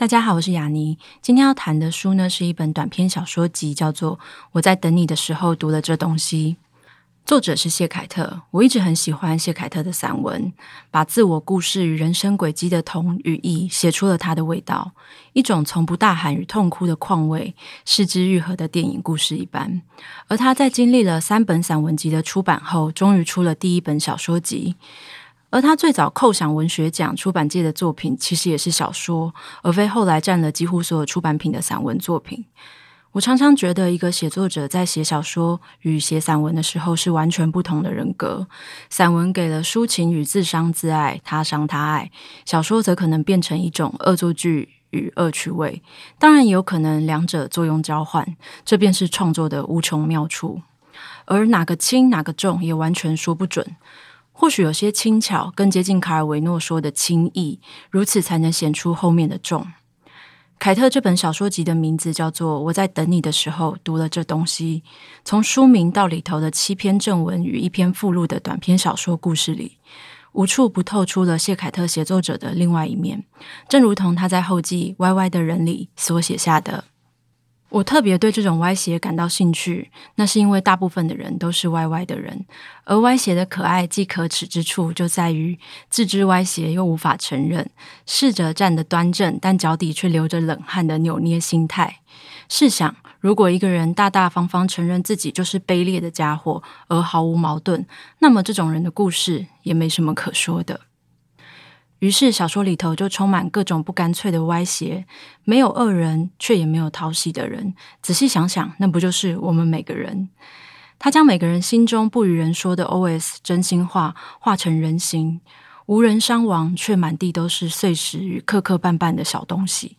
大家好，我是雅妮。今天要谈的书呢，是一本短篇小说集，叫做《我在等你的时候读了这东西》。作者是谢凯特。我一直很喜欢谢凯特的散文，把自我故事与人生轨迹的同与异写出了他的味道，一种从不大喊与痛哭的况味，是之愈合的电影故事一般。而他在经历了三本散文集的出版后，终于出了第一本小说集。而他最早扣响文学奖出版界的作品，其实也是小说，而非后来占了几乎所有出版品的散文作品。我常常觉得，一个写作者在写小说与写散文的时候是完全不同的人格。散文给了抒情与自伤自爱，他伤他爱；小说则可能变成一种恶作剧与恶趣味。当然，也有可能两者作用交换，这便是创作的无穷妙处。而哪个轻，哪个重，也完全说不准。或许有些轻巧，更接近卡尔维诺说的轻易，如此才能显出后面的重。凯特这本小说集的名字叫做《我在等你的时候读了这东西》，从书名到里头的七篇正文与一篇附录的短篇小说故事里，无处不透出了谢凯特写作者的另外一面，正如同他在后记《歪歪的人》里所写下的。我特别对这种歪斜感到兴趣，那是因为大部分的人都是歪歪的人，而歪斜的可爱既可耻之处就在于自知歪斜又无法承认，试着站得端正，但脚底却流着冷汗的扭捏心态。试想，如果一个人大大方方承认自己就是卑劣的家伙，而毫无矛盾，那么这种人的故事也没什么可说的。于是小说里头就充满各种不干脆的歪斜，没有恶人，却也没有讨喜的人。仔细想想，那不就是我们每个人？他将每个人心中不与人说的 OS 真心话化成人形，无人伤亡，却满地都是碎石与磕磕绊绊的小东西。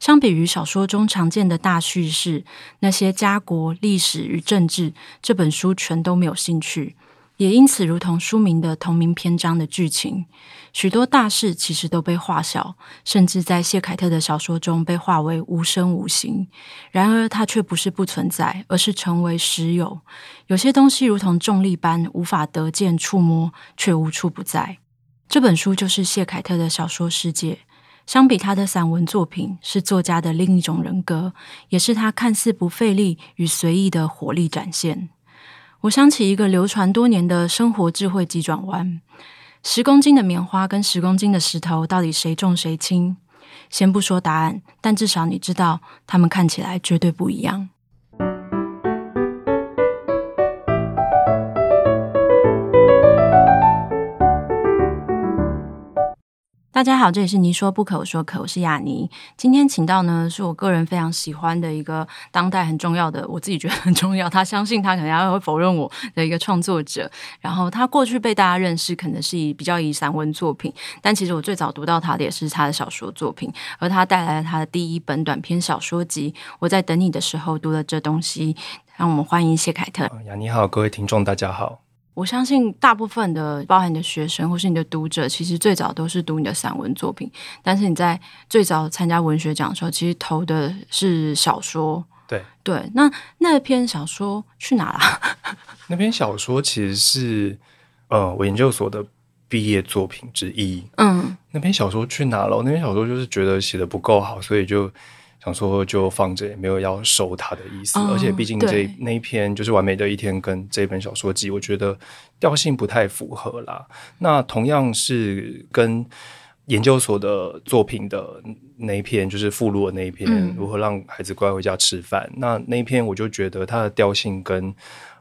相比于小说中常见的大叙事，那些家国、历史与政治，这本书全都没有兴趣。也因此，如同书名的同名篇章的剧情，许多大事其实都被化小，甚至在谢凯特的小说中被化为无声无形。然而，它却不是不存在，而是成为实有。有些东西如同重力般无法得见触摸，却无处不在。这本书就是谢凯特的小说世界。相比他的散文作品，是作家的另一种人格，也是他看似不费力与随意的火力展现。我想起一个流传多年的生活智慧急转弯：十公斤的棉花跟十公斤的石头，到底谁重谁轻？先不说答案，但至少你知道，它们看起来绝对不一样。大家好，这里是你说不可，我说可，我是雅妮。今天请到呢，是我个人非常喜欢的一个当代很重要的，我自己觉得很重要。他相信他可能要会否认我的一个创作者。然后他过去被大家认识，可能是以比较以散文作品，但其实我最早读到他的也是他的小说作品。而他带来了他的第一本短篇小说集，我在等你的时候读了这东西。让我们欢迎谢凯特。雅妮好，各位听众大家好。我相信大部分的，包含你的学生或是你的读者，其实最早都是读你的散文作品。但是你在最早参加文学奖的时候，其实投的是小说。对对，那那篇小说去哪了？那篇小说其实是呃我研究所的毕业作品之一。嗯，那篇小说去哪了？那篇小说就是觉得写的不够好，所以就。想说就放着，也没有要收它的意思。哦、而且毕竟这那一篇就是完美的一天，跟这本小说集，我觉得调性不太符合啦。那同样是跟研究所的作品的那一篇，就是附录的那一篇，嗯、如何让孩子乖回家吃饭。那那一篇我就觉得它的调性跟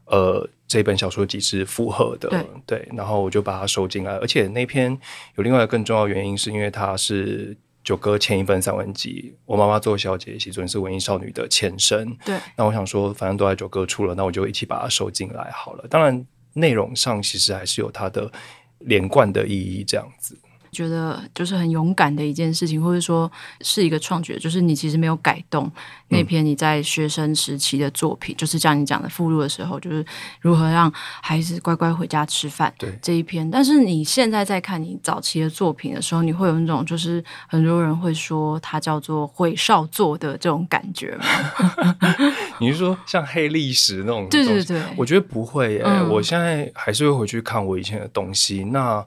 呃这本小说集是符合的，对，对。然后我就把它收进来。而且那篇有另外一个更重要的原因，是因为它是。九哥前一份散文集，我妈妈做小姐，其实是文艺少女的前身。对，那我想说，反正都在九哥出了，那我就一起把它收进来好了。当然，内容上其实还是有它的连贯的意义，这样子。觉得就是很勇敢的一件事情，或者说是一个创举，就是你其实没有改动那篇你在学生时期的作品，嗯、就是像你讲的附录的时候，就是如何让孩子乖乖回家吃饭，对这一篇。但是你现在在看你早期的作品的时候，你会有那种就是很多人会说它叫做会少作的这种感觉吗？你是说像黑历史那种？对对对，我觉得不会耶、欸。嗯、我现在还是会回去看我以前的东西。那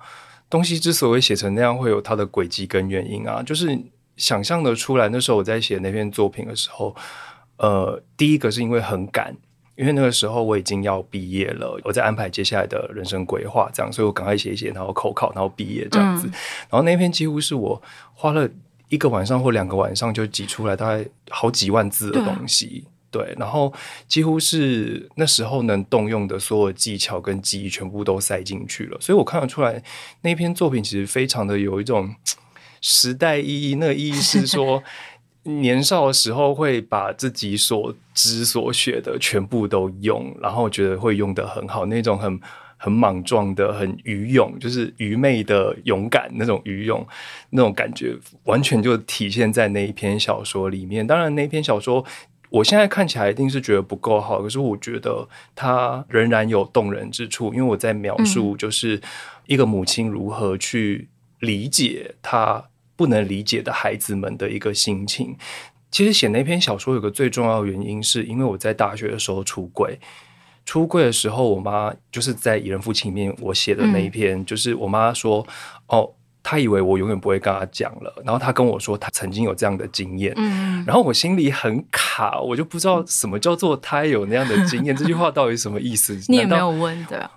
东西之所以写成那样，会有它的轨迹跟原因啊，就是想象的出来。那时候我在写那篇作品的时候，呃，第一个是因为很赶，因为那个时候我已经要毕业了，我在安排接下来的人生规划，这样，所以我赶快写一写，然后口考，然后毕业这样子。嗯、然后那篇几乎是我花了一个晚上或两个晚上就挤出来，大概好几万字的东西。对，然后几乎是那时候能动用的所有技巧跟记忆，全部都塞进去了。所以我看得出来，那篇作品其实非常的有一种时代意义。那个意义是说，年少的时候会把自己所知所学的全部都用，然后觉得会用的很好，那种很很莽撞的、很愚勇，就是愚昧的勇敢那种愚勇，那种感觉完全就体现在那一篇小说里面。当然，那篇小说。我现在看起来一定是觉得不够好，可是我觉得它仍然有动人之处，因为我在描述就是一个母亲如何去理解她不能理解的孩子们的一个心情。其实写那篇小说有个最重要的原因，是因为我在大学的时候出柜，出柜的时候，我妈就是在《蚁人父亲》里面我写的那一篇，就是我妈说哦。他以为我永远不会跟他讲了，然后他跟我说他曾经有这样的经验，嗯，然后我心里很卡，我就不知道什么叫做他有那样的经验，这句话到底什么意思？你也没有问的，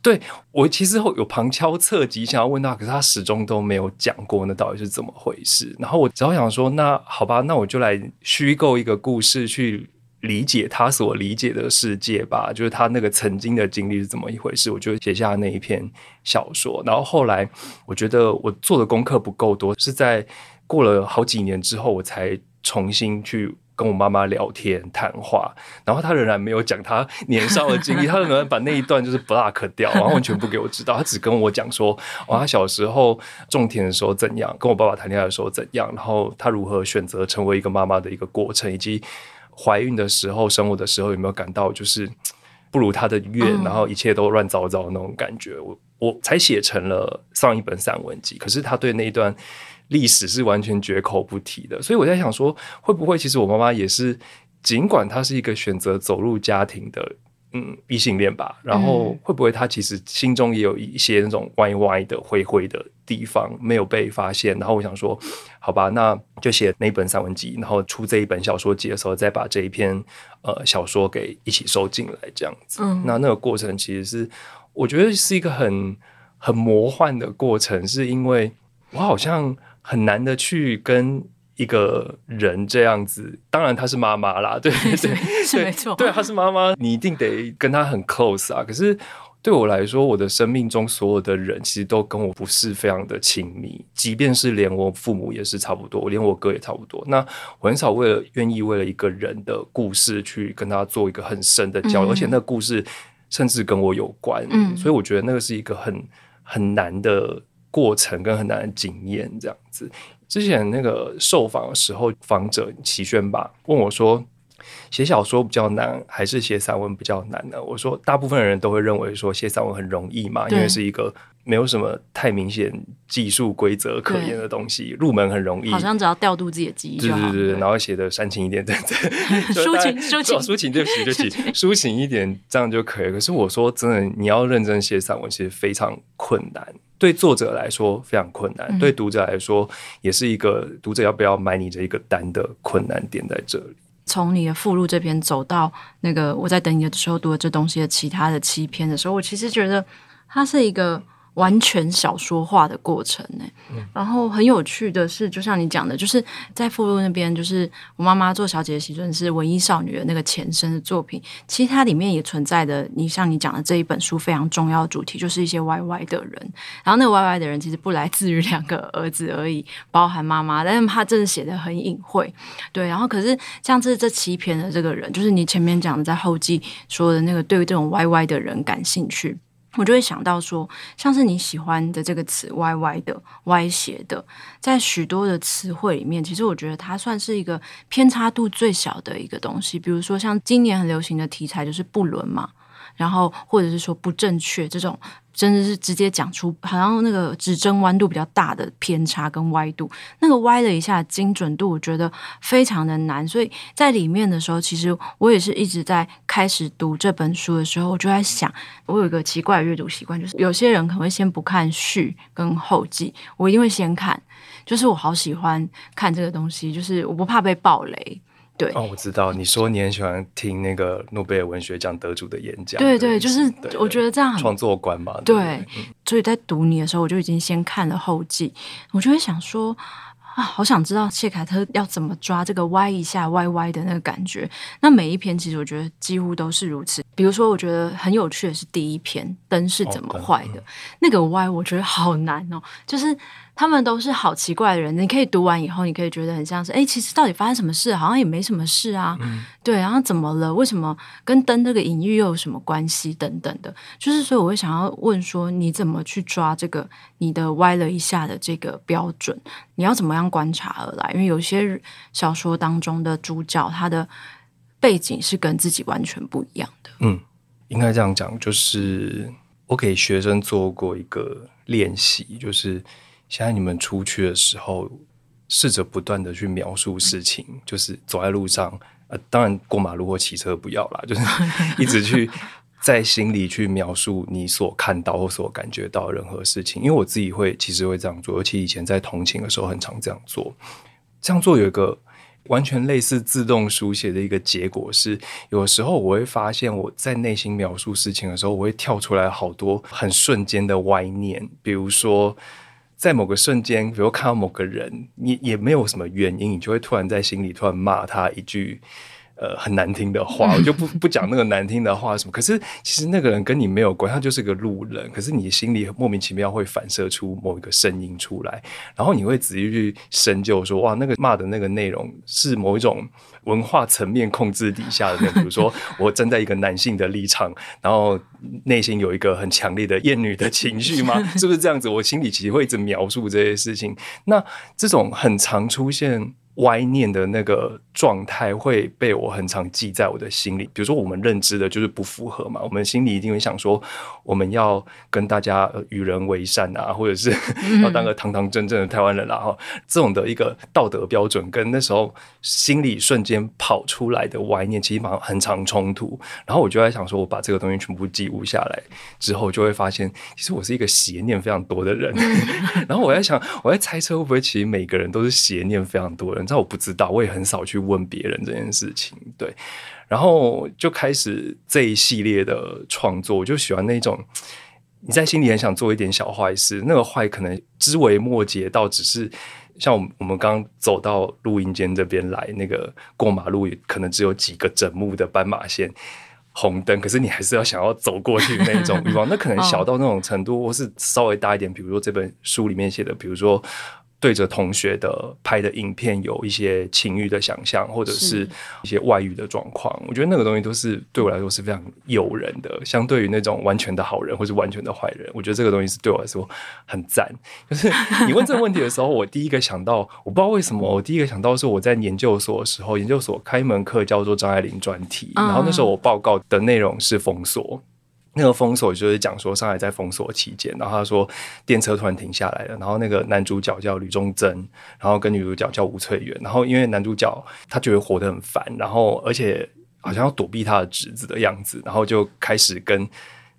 对，我其实有旁敲侧击想要问他，可是他始终都没有讲过那到底是怎么回事。然后我只好想说，那好吧，那我就来虚构一个故事去。理解他所理解的世界吧，就是他那个曾经的经历是怎么一回事，我就写下那一篇小说。然后后来我觉得我做的功课不够多，是在过了好几年之后，我才重新去跟我妈妈聊天谈话。然后他仍然没有讲他年少的经历，他仍然把那一段就是 block 掉，然后完全不给我知道。他只跟我讲说，哦，他小时候种田的时候怎样，跟我爸爸谈恋爱的时候怎样，然后他如何选择成为一个妈妈的一个过程，以及。怀孕的时候，生我的时候，有没有感到就是 不如他的愿，然后一切都乱糟糟的那种感觉？我我才写成了上一本散文集，可是他对那一段历史是完全绝口不提的。所以我在想说，会不会其实我妈妈也是，尽管她是一个选择走入家庭的。嗯，异性恋吧，然后会不会他其实心中也有一些那种歪歪的、灰灰的地方没有被发现？然后我想说，好吧，那就写那本散文集，然后出这一本小说集的时候，再把这一篇呃小说给一起收进来，这样子。嗯，那那个过程其实是我觉得是一个很很魔幻的过程，是因为我好像很难的去跟。一个人这样子，当然她是妈妈啦，对对 对，是没错，对，她是妈妈，你一定得跟她很 close 啊。可是对我来说，我的生命中所有的人其实都跟我不是非常的亲密，即便是连我父母也是差不多，连我哥也差不多。那我很少为了愿意为了一个人的故事去跟他做一个很深的交流，嗯、而且那个故事甚至跟我有关，嗯、所以我觉得那个是一个很很难的过程跟很难的经验，这样子。之前那个受访的时候，访者齐轩吧问我说：“写小说比较难，还是写散文比较难呢？”我说：“大部分人都会认为说写散文很容易嘛，因为是一个没有什么太明显技术规则可言的东西，入门很容易，好像只要调度自己的记忆对对，对然后写的煽情一点，对对，抒情抒情抒情，对不起对不起，抒情一点这样就可以。可是我说真的，你要认真写散文，其实非常困难。”对作者来说非常困难，嗯、对读者来说也是一个读者要不要买你这一个单的困难点在这里。从你的附录这边走到那个我在等你的时候读的这东西的其他的七篇的时候，我其实觉得它是一个。完全小说化的过程呢，然后很有趣的是，就像你讲的，就是在附录那边，就是我妈妈做小姐的喜尊是文艺少女的那个前身的作品，其实它里面也存在的，你像你讲的这一本书非常重要的主题，就是一些歪歪的人，然后那个歪歪的人其实不来自于两个儿子而已，包含妈妈，但是他真的写得很隐晦，对，然后可是像这这七篇的这个人，就是你前面讲的在后记说的那个对于这种歪歪的人感兴趣。我就会想到说，像是你喜欢的这个词“歪歪的”“歪斜的”，在许多的词汇里面，其实我觉得它算是一个偏差度最小的一个东西。比如说，像今年很流行的题材就是不伦嘛。然后，或者是说不正确这种，真的是直接讲出好像那个指针弯度比较大的偏差跟歪度，那个歪了一下精准度，我觉得非常的难。所以在里面的时候，其实我也是一直在开始读这本书的时候，我就在想，我有一个奇怪的阅读习惯，就是有些人可能会先不看序跟后记，我一定会先看，就是我好喜欢看这个东西，就是我不怕被爆雷。对哦，我知道你说你很喜欢听那个诺贝尔文学奖得主的演讲。对对，就是我觉得这样很创作观嘛。对，对嗯、所以在读你的时候，我就已经先看了后记，我就会想说啊，好想知道谢凯特要怎么抓这个歪一下歪歪的那个感觉。那每一篇其实我觉得几乎都是如此。比如说，我觉得很有趣的是第一篇灯是怎么坏的，那个歪我觉得好难哦，就是。他们都是好奇怪的人，你可以读完以后，你可以觉得很像是，哎，其实到底发生什么事？好像也没什么事啊。嗯、对，然后怎么了？为什么跟灯这个隐喻又有什么关系？等等的，就是所以我会想要问说，你怎么去抓这个你的歪了一下的这个标准？你要怎么样观察而来？因为有些小说当中的主角，他的背景是跟自己完全不一样的。嗯，应该这样讲，就是我给学生做过一个练习，就是。现在你们出去的时候，试着不断的去描述事情，就是走在路上，呃，当然过马路或骑车不要啦，就是 一直去在心里去描述你所看到或所感觉到任何事情。因为我自己会其实会这样做，尤其以前在同情的时候，很常这样做。这样做有一个完全类似自动书写的一个结果是，有时候我会发现我在内心描述事情的时候，我会跳出来好多很瞬间的歪念，比如说。在某个瞬间，比如看到某个人，你也没有什么原因，你就会突然在心里突然骂他一句，呃，很难听的话。我就不不讲那个难听的话什么。可是其实那个人跟你没有关，他就是个路人。可是你心里莫名其妙会反射出某一个声音出来，然后你会仔细去深究说，哇，那个骂的那个内容是某一种。文化层面控制底下的，比如说 我站在一个男性的立场，然后内心有一个很强烈的厌女的情绪吗？是不是这样子？我心里其实会一直描述这些事情。那这种很常出现。歪念的那个状态会被我很常记在我的心里。比如说，我们认知的就是不符合嘛，我们心里一定会想说，我们要跟大家与人为善啊，或者是 要当个堂堂正正的台湾人啦。哈，这种的一个道德标准，跟那时候心里瞬间跑出来的歪念，其实蛮很常冲突。然后我就在想说，我把这个东西全部记录下来之后，就会发现，其实我是一个邪念非常多的人。然后我在想，我在猜测，会不会其实每个人都是邪念非常多的人。你知道我不知道，我也很少去问别人这件事情。对，然后就开始这一系列的创作，我就喜欢那种你在心里很想做一点小坏事，那个坏可能枝微末节到只是像我们我们刚走到录音间这边来，那个过马路可能只有几个整目的斑马线、红灯，可是你还是要想要走过去那种欲望，那可能小到那种程度，或是稍微大一点，比如说这本书里面写的，比如说。对着同学的拍的影片有一些情欲的想象，或者是一些外遇的状况，我觉得那个东西都是对我来说是非常诱人的。相对于那种完全的好人或是完全的坏人，我觉得这个东西是对我来说很赞。就是你问这个问题的时候，我第一个想到，我不知道为什么，我第一个想到是我在研究所的时候，研究所开一门课叫做张爱玲专题，然后那时候我报告的内容是封锁。那个封锁就是讲说上海在封锁期间，然后他说电车突然停下来了，然后那个男主角叫吕中珍，然后跟女主角叫吴翠媛，然后因为男主角他觉得活得很烦，然后而且好像要躲避他的侄子的样子，然后就开始跟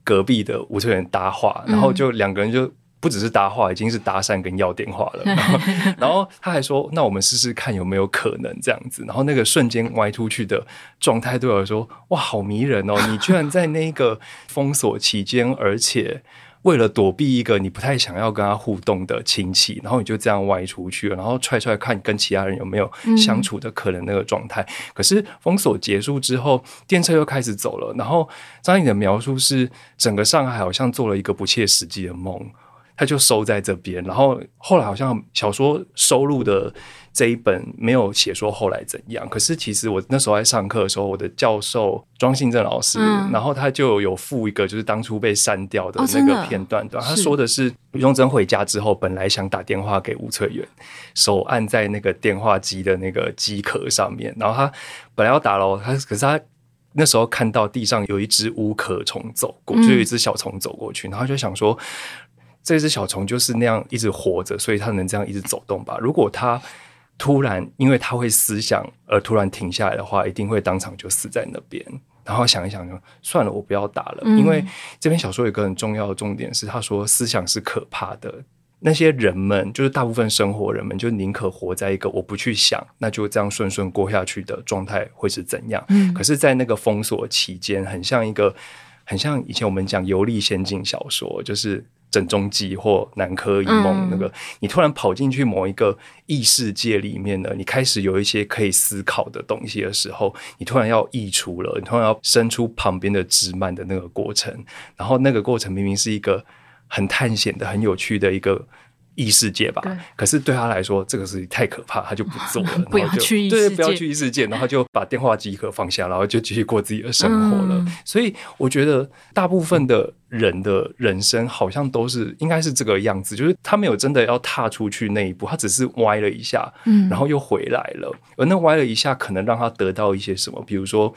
隔壁的吴翠媛搭话，然后就两个人就。不只是搭话，已经是搭讪跟要电话了。然后，然后他还说：“那我们试试看有没有可能这样子。”然后那个瞬间歪出去的状态对我来说，哇，好迷人哦！你居然在那个封锁期间，而且为了躲避一个你不太想要跟他互动的亲戚，然后你就这样歪出去了，然后踹踹看跟其他人有没有相处的可能那个状态。嗯、可是封锁结束之后，电车又开始走了。然后张颖的描述是，整个上海好像做了一个不切实际的梦。他就收在这边。然后后来好像小说收录的这一本没有写说后来怎样。可是其实我那时候在上课的时候，我的教授庄信正老师，嗯、然后他就有附一个就是当初被删掉的那个片段，对，他说的是于中珍回家之后，本来想打电话给吴翠远，手按在那个电话机的那个机壳上面，然后他本来要打了，他可是他。那时候看到地上有一只乌壳虫走过，就有一只小虫走过去，嗯、然后就想说，这只小虫就是那样一直活着，所以它能这样一直走动吧？如果它突然因为它会思想而突然停下来的话，一定会当场就死在那边。然后想一想，就算了，我不要打了，嗯、因为这篇小说有一个很重要的重点是，他说思想是可怕的。那些人们，就是大部分生活人们，就宁可活在一个我不去想，那就这样顺顺过下去的状态会是怎样？嗯，可是，在那个封锁期间，很像一个，很像以前我们讲游历仙境小说，就是《枕中记》或《南柯一梦》那个，嗯、你突然跑进去某一个异世界里面呢，你开始有一些可以思考的东西的时候，你突然要溢出了，你突然要伸出旁边的枝蔓的那个过程，然后那个过程明明是一个。很探险的、很有趣的一个异世界吧。可是对他来说，这个事情太可怕，他就不做了。不要去异世界，对，不要去异世界，然后就把电话机壳放下，然后就继续过自己的生活了。嗯、所以我觉得，大部分的人的人生好像都是应该是这个样子，就是他没有真的要踏出去那一步，他只是歪了一下，嗯，然后又回来了。而那歪了一下，可能让他得到一些什么，比如说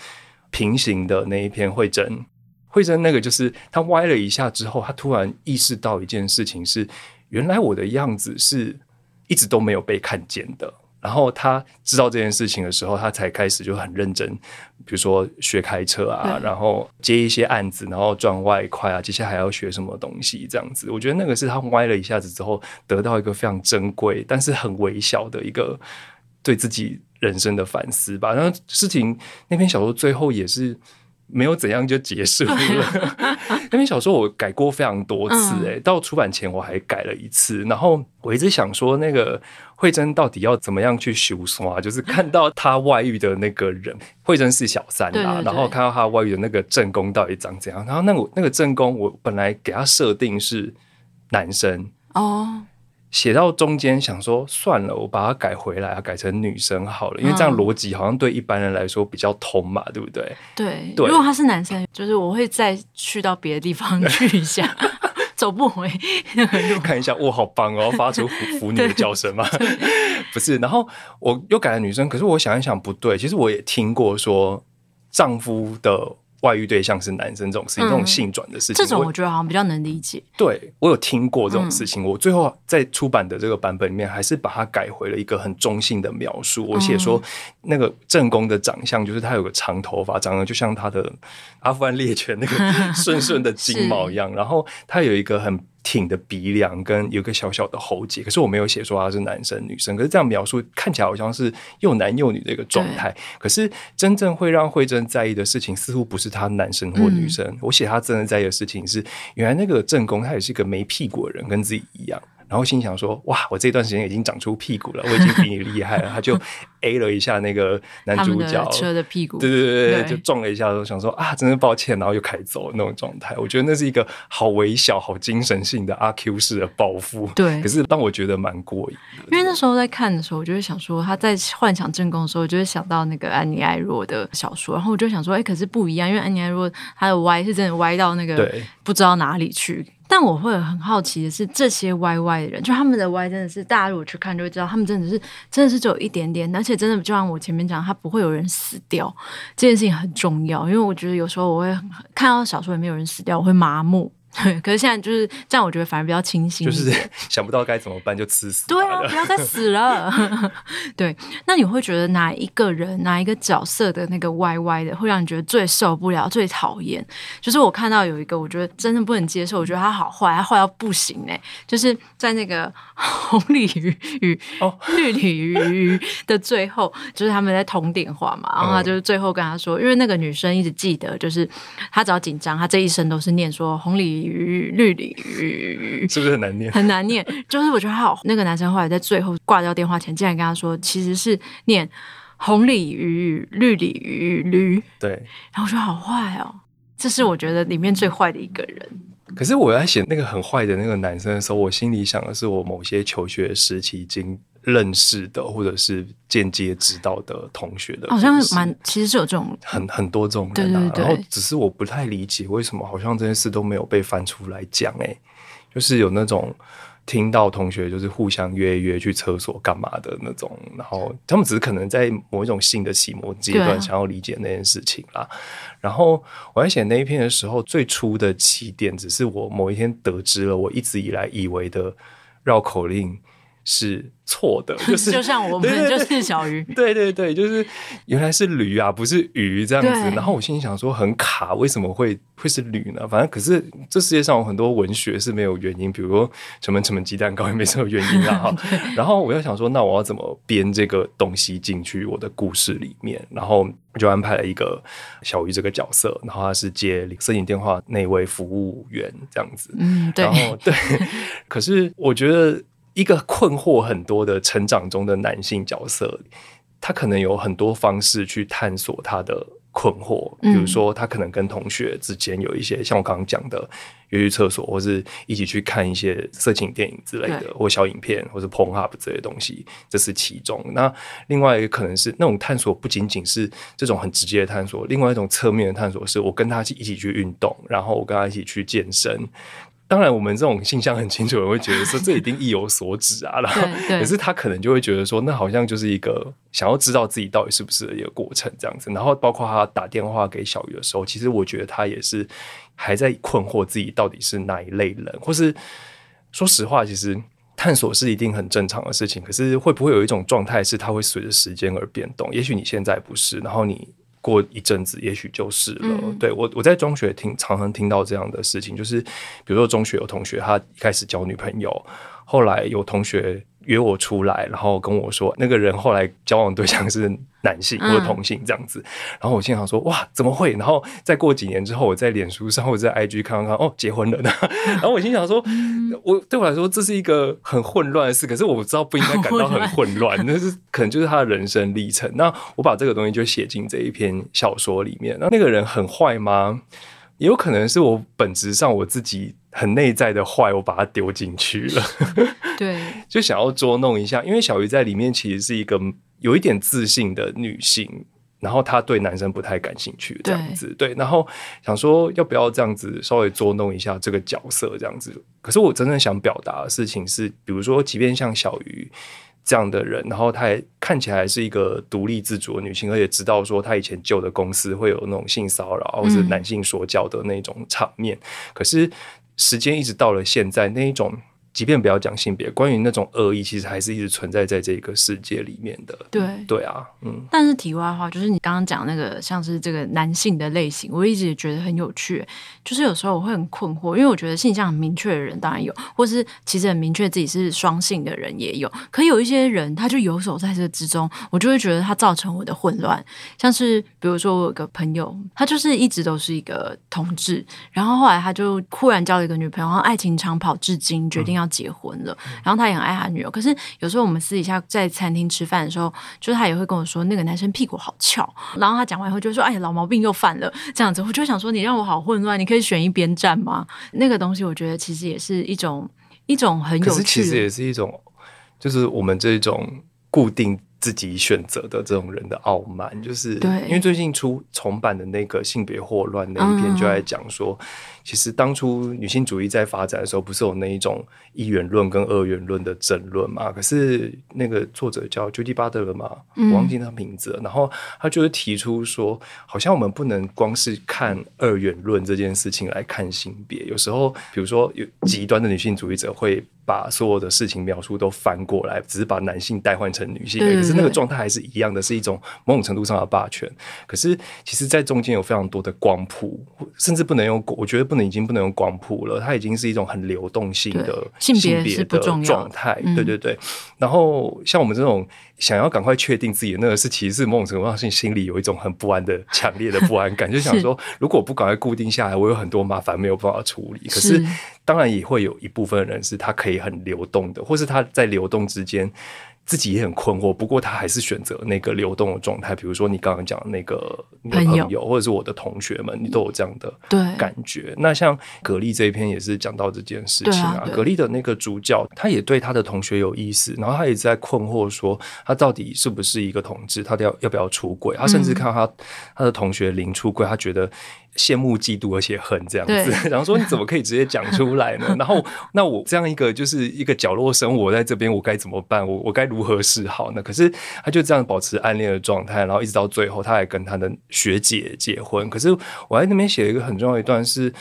平行的那一篇慧珍。慧珍那个就是他歪了一下之后，他突然意识到一件事情是：原来我的样子是一直都没有被看见的。然后他知道这件事情的时候，他才开始就很认真，比如说学开车啊，然后接一些案子，然后赚外快啊。接下来还要学什么东西？这样子，我觉得那个是他歪了一下子之后得到一个非常珍贵，但是很微小的一个对自己人生的反思吧。然后事情那篇小说最后也是。没有怎样就结束了。那篇小说我改过非常多次，欸，哎，到出版前我还改了一次。然后我一直想说，那个慧珍到底要怎么样去修刷？就是看到她外遇的那个人，慧珍是小三啦，然后看到她外遇的那个正宫到底长怎样？然后那个那个正宫，我本来给他设定是男生哦。写到中间，想说算了，我把它改回来啊，改成女生好了，因为这样逻辑好像对一般人来说比较通嘛，对不对？对，对。如果他是男生，就是我会再去到别的地方 去一下，走不回那个路，看一下，哇，好棒哦，发出腐腐女的叫声嘛，不是？然后我又改了女生，可是我想一想，不对，其实我也听过说丈夫的。外遇对象是男生这种事情，嗯、这种性转的事情，这种我觉得好像比较能理解。对，我有听过这种事情，嗯、我最后在出版的这个版本里面，还是把它改回了一个很中性的描述。我写说，那个正宫的长相就是他有个长头发，长得就像他的阿富汗猎犬那个 顺顺的金毛一样，然后他有一个很。挺的鼻梁跟有个小小的喉结，可是我没有写说他是男生女生，可是这样描述看起来好像是又男又女的一个状态。可是真正会让慧珍在意的事情，似乎不是他男生或女生。嗯、我写他真正在意的事情是，原来那个正宫他也是一个没屁股的人，跟自己一样。然后心想说：哇，我这段时间已经长出屁股了，我已经比你厉害了。他就 A 了一下那个男主角车的屁股，对对对对，就撞了一下，想说啊，真是抱歉，然后又开走那种状态。我觉得那是一个好微小、好精神性的阿 Q 式的报复。对，可是让我觉得蛮过瘾。因为那时候在看的时候，我就会想说，他在幻想正宫的时候，我就会想到那个安妮艾若的小说，然后我就想说，哎，可是不一样，因为安妮艾若她的歪是真的歪到那个不知道哪里去。但我会很好奇的是，这些歪歪的人，就他们的歪真的是，大家如果去看就会知道，他们真的是真的是只有一点点，而且真的就像我前面讲，他不会有人死掉，这件事情很重要，因为我觉得有时候我会看到小说里面有人死掉，我会麻木。对，可是现在就是这样，我觉得反而比较清醒，就是想不到该怎么办就吃死。对啊，不要再死了。对，那你会觉得哪一个人、哪一个角色的那个歪歪的，会让你觉得最受不了、最讨厌？就是我看到有一个，我觉得真的不能接受，我觉得他好坏，他坏到不行哎！就是在那个红鲤鱼与 绿鲤鱼的最后，就是他们在通电话嘛，然后他就是最后跟他说，因为那个女生一直记得，就是他只要紧张，他这一生都是念说红鲤。鱼绿鲤鱼是不是很难念？很难念，就是我觉得还好。那个男生后来在最后挂掉电话前，竟然跟他说，其实是念红鲤鱼绿鲤鱼驴。对，然后我觉得好坏哦，这是我觉得里面最坏的一个人。可是我在写那个很坏的那个男生的时候，我心里想的是我某些求学时期经认识的或者是间接知道的同学的，好像蛮其实是有这种很很多这种人啊。然后只是我不太理解为什么好像这件事都没有被翻出来讲哎、欸，就是有那种。听到同学就是互相约约去厕所干嘛的那种，然后他们只是可能在某一种性的启蒙阶段想要理解那件事情啦。啊、然后我在写那一篇的时候，最初的起点只是我某一天得知了我一直以来以为的绕口令是。错的，就是就像我们就是小鱼，对对对，就是原来是驴啊，不是鱼这样子。然后我心里想说很卡，为什么会会是驴呢？反正可是这世界上有很多文学是没有原因，比如说什么什么鸡蛋糕也没什么原因啊。对然后我又想说，那我要怎么编这个东西进去我的故事里面？然后就安排了一个小鱼这个角色，然后他是接摄影电话那位服务员这样子。嗯，对。然后对，可是我觉得。一个困惑很多的成长中的男性角色，他可能有很多方式去探索他的困惑，比如说他可能跟同学之间有一些像我刚刚讲的约去厕所，或是一起去看一些色情电影之类的，或小影片，或是 Pornhub 这些东西，这是其中。那另外一个可能是那种探索，不仅仅是这种很直接的探索，另外一种侧面的探索，是我跟他一起去运动，然后我跟他一起去健身。当然，我们这种性向很清楚的人会觉得说，这一定意有所指啊。然后，可是他可能就会觉得说，那好像就是一个想要知道自己到底是不是的一个过程这样子。然后，包括他打电话给小鱼的时候，其实我觉得他也是还在困惑自己到底是哪一类人，或是说实话，其实探索是一定很正常的事情。可是，会不会有一种状态是他会随着时间而变动？也许你现在不是，然后你。过一阵子，也许就是了。嗯、对我，我在中学听，常常听到这样的事情，就是比如说中学有同学，他一开始交女朋友，后来有同学。约我出来，然后跟我说，那个人后来交往对象是男性或者同性这样子，嗯、然后我心想说，哇，怎么会？然后再过几年之后，我在脸书上或者在 IG 看看，哦，结婚了呢。然后我心想说，我对我来说这是一个很混乱的事，可是我知道不应该感到很混乱，那是可能就是他的人生历程。那我把这个东西就写进这一篇小说里面。那那个人很坏吗？也有可能是我本质上我自己很内在的坏，我把它丢进去了。对，就想要捉弄一下，因为小鱼在里面其实是一个有一点自信的女性，然后她对男生不太感兴趣，这样子。对，对，然后想说要不要这样子稍微捉弄一下这个角色，这样子。可是我真正想表达的事情是，比如说，即便像小鱼。这样的人，然后她也看起来是一个独立自主的女性，而且知道说她以前旧的公司会有那种性骚扰或者男性说教的那种场面。嗯、可是时间一直到了现在，那一种。即便不要讲性别，关于那种恶意，其实还是一直存在在这个世界里面的。对对啊，嗯。但是题外话，就是你刚刚讲那个像是这个男性的类型，我一直也觉得很有趣。就是有时候我会很困惑，因为我觉得性向很明确的人当然有，或是其实很明确自己是双性的人也有。可有一些人他就游走在这之中，我就会觉得他造成我的混乱。像是比如说我有个朋友，他就是一直都是一个同志，然后后来他就忽然交了一个女朋友，然后爱情长跑至今，决定要。结婚了，然后他也很爱他女儿。可是有时候我们私底下在餐厅吃饭的时候，就是他也会跟我说，那个男生屁股好翘。然后他讲完以后就说：“哎，老毛病又犯了。”这样子，我就想说，你让我好混乱，你可以选一边站吗？那个东西，我觉得其实也是一种一种很有趣，其实也是一种，就是我们这种固定。自己选择的这种人的傲慢，就是因为最近出重版的那个性别霍乱那一篇，就在讲说，其实当初女性主义在发展的时候，不是有那一种一元论跟二元论的争论嘛？可是那个作者叫 Judy Butler 嘛，我忘记他名字了。然后他就是提出说，好像我们不能光是看二元论这件事情来看性别，有时候比如说有极端的女性主义者会把所有的事情描述都翻过来，只是把男性代换成女性。可是那个状态还是一样的，是一种某种程度上的霸权。可是，其实，在中间有非常多的光谱，甚至不能用，我觉得不能，已经不能用光谱了。它已经是一种很流动性的性别的状态。对对对。然后，像我们这种想要赶快确定自己的那个是，其实是某种程度上是心里有一种很不安的、强烈的不安感，就想说，如果不赶快固定下来，我有很多麻烦没有办法处理。可是，当然也会有一部分人是他可以很流动的，或是他在流动之间。自己也很困惑，不过他还是选择那个流动的状态。比如说你刚刚讲的那个朋友，或者是我的同学们，你都有这样的感觉。那像格力这一篇也是讲到这件事情啊。格力的那个主角，他也对他的同学有意思，然后他也在困惑说，他到底是不是一个同志？他要要不要出轨？他甚至看到他他的同学零出轨，他觉得。羡慕、嫉妒，而且恨这样子，然后说你怎么可以直接讲出来呢？然后 那我这样一个就是一个角落生活在这边，我该怎么办？我我该如何是好呢？可是他就这样保持暗恋的状态，然后一直到最后，他还跟他的学姐结婚。可是我在那边写了一个很重要一段是，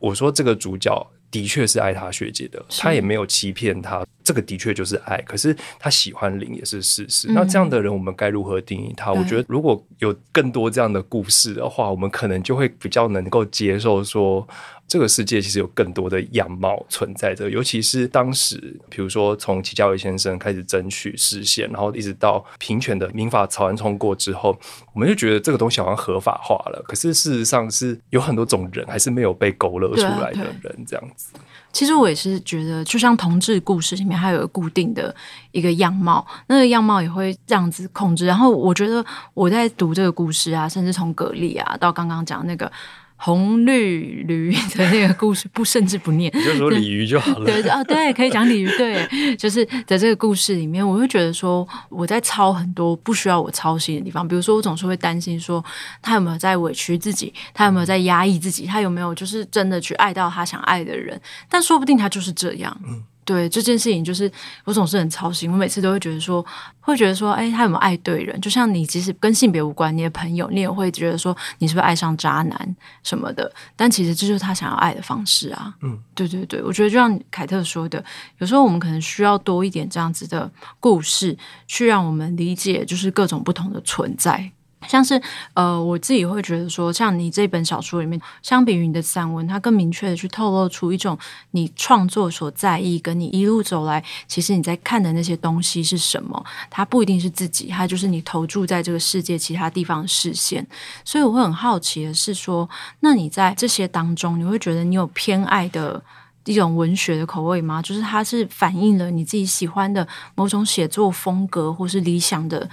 我说这个主角。的确是爱他学姐的，他也没有欺骗他，这个的确就是爱。可是他喜欢零也是事实。嗯、那这样的人，我们该如何定义他？我觉得如果有更多这样的故事的话，我们可能就会比较能够接受说。这个世界其实有更多的样貌存在着，尤其是当时，比如说从齐家伟先生开始争取实现，然后一直到平权的民法草案通过之后，我们就觉得这个东西好像合法化了。可是事实上是有很多种人还是没有被勾勒出来的人，这样子。其实我也是觉得，就像同志故事里面，它有个固定的一个样貌，那个样貌也会这样子控制。然后我觉得我在读这个故事啊，甚至从蛤蜊啊到刚刚讲那个。红绿驴的那个故事，不甚至不念，你就说鲤鱼就好了。对哦，对，可以讲鲤鱼。对，就是在这个故事里面，我会觉得说，我在操很多不需要我操心的地方。比如说，我总是会担心说，他有没有在委屈自己，他有没有在压抑自己，他有没有就是真的去爱到他想爱的人？但说不定他就是这样。嗯。对这件事情，就是我总是很操心。我每次都会觉得说，会觉得说，哎，他有没有爱对人？就像你，即使跟性别无关，你的朋友，你也会觉得说，你是不是爱上渣男什么的？但其实这就是他想要爱的方式啊。嗯，对对对，我觉得就像凯特说的，有时候我们可能需要多一点这样子的故事，去让我们理解，就是各种不同的存在。像是呃，我自己会觉得说，像你这本小说里面，相比于你的散文，它更明确的去透露出一种你创作所在意，跟你一路走来，其实你在看的那些东西是什么？它不一定是自己，它就是你投注在这个世界其他地方的视线。所以我会很好奇的是说，那你在这些当中，你会觉得你有偏爱的一种文学的口味吗？就是它是反映了你自己喜欢的某种写作风格，或是理想的？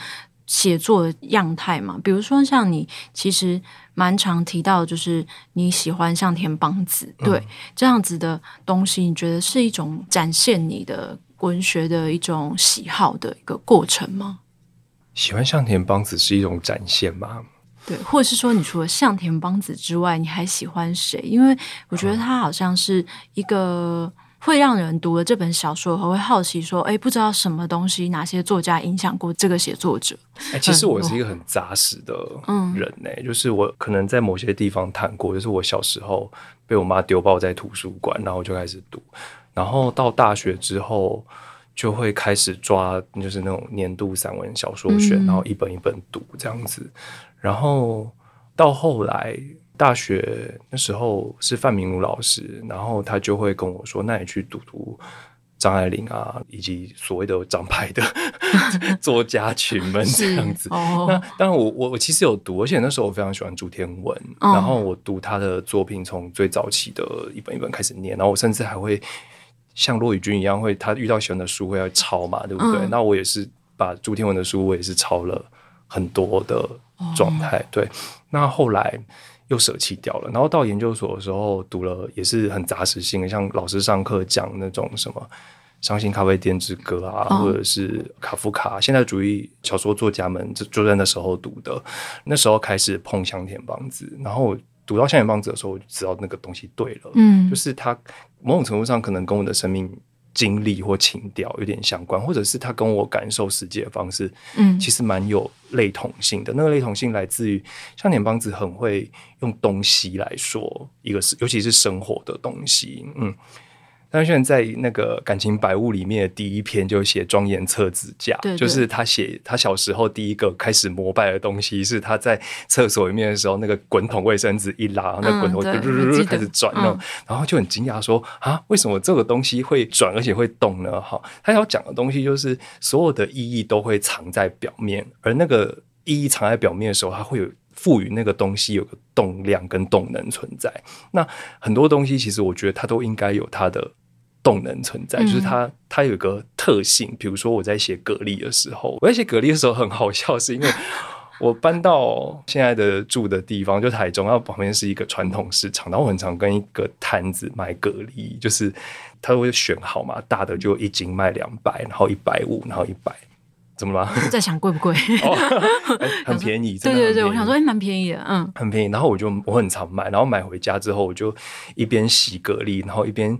写作的样态嘛，比如说像你其实蛮常提到，就是你喜欢向田邦子，对、嗯、这样子的东西，你觉得是一种展现你的文学的一种喜好的一个过程吗？喜欢向田邦子是一种展现吗？对，或者是说，你除了向田邦子之外，你还喜欢谁？因为我觉得他好像是一个。会让人读了这本小说后会好奇说：“哎，不知道什么东西，哪些作家影响过这个写作者？”哎，其实我是一个很扎实的人呢、嗯，就是我可能在某些地方谈过，就是我小时候被我妈丢包在图书馆，然后就开始读，然后到大学之后就会开始抓，就是那种年度散文小说选，然后一本一本读这样子，然后到后来。大学那时候是范明儒老师，然后他就会跟我说：“那你去读读张爱玲啊，以及所谓的张派的 作家群们这样子。”那当然，我我我其实有读，而且那时候我非常喜欢朱天文，哦，然后我读他的作品从最早期的一本一本开始念，然后我甚至还会像骆以军一样，会他遇到喜欢的书会要抄嘛，对不对？嗯、那我也是把朱天文的书，我也是抄了很多的状态，哦。对，那后来。又舍弃掉了，然后到研究所的时候读了也是很杂食性的，像老师上课讲那种什么《伤心咖啡店之歌》啊，哦、或者是卡夫卡现代主义小说作家们就就在那时候读的，那时候开始碰香田邦子，然后读到香田邦子的时候，我就知道那个东西对了，嗯，就是他某种程度上可能跟我的生命。经历或情调有点相关，或者是他跟我感受世界的方式，嗯，其实蛮有类同性的。那个类同性来自于像联邦子很会用东西来说一个是，尤其是生活的东西，嗯。但是现在在那个感情百物里面的第一篇就写庄严册子架，就是他写他小时候第一个开始膜拜的东西，是他在厕所里面的时候，那个滚筒卫生纸一拉，嗯、那滚筒就开始转了，然后就很惊讶说啊，为什么这个东西会转而且会动呢？哈，他要讲的东西就是所有的意义都会藏在表面，而那个意义藏在表面的时候，它会有赋予那个东西有个动量跟动能存在。那很多东西其实我觉得它都应该有它的。动能存在，就是它它有一个特性，比如说我在写蛤蜊的时候，我在写蛤蜊的时候很好笑，是因为我搬到现在的住的地方，就台中，然后旁边是一个传统市场，然后我很常跟一个摊子买蛤蜊，就是他会选好嘛，大的就一斤卖两百，然后一百五，然后一百。怎么了？在想贵不贵？很便宜。对对对，我想说，哎，蛮便宜的，嗯，很便宜。然后我就我很常买，然后买回家之后，我就一边洗蛤蜊，然后一边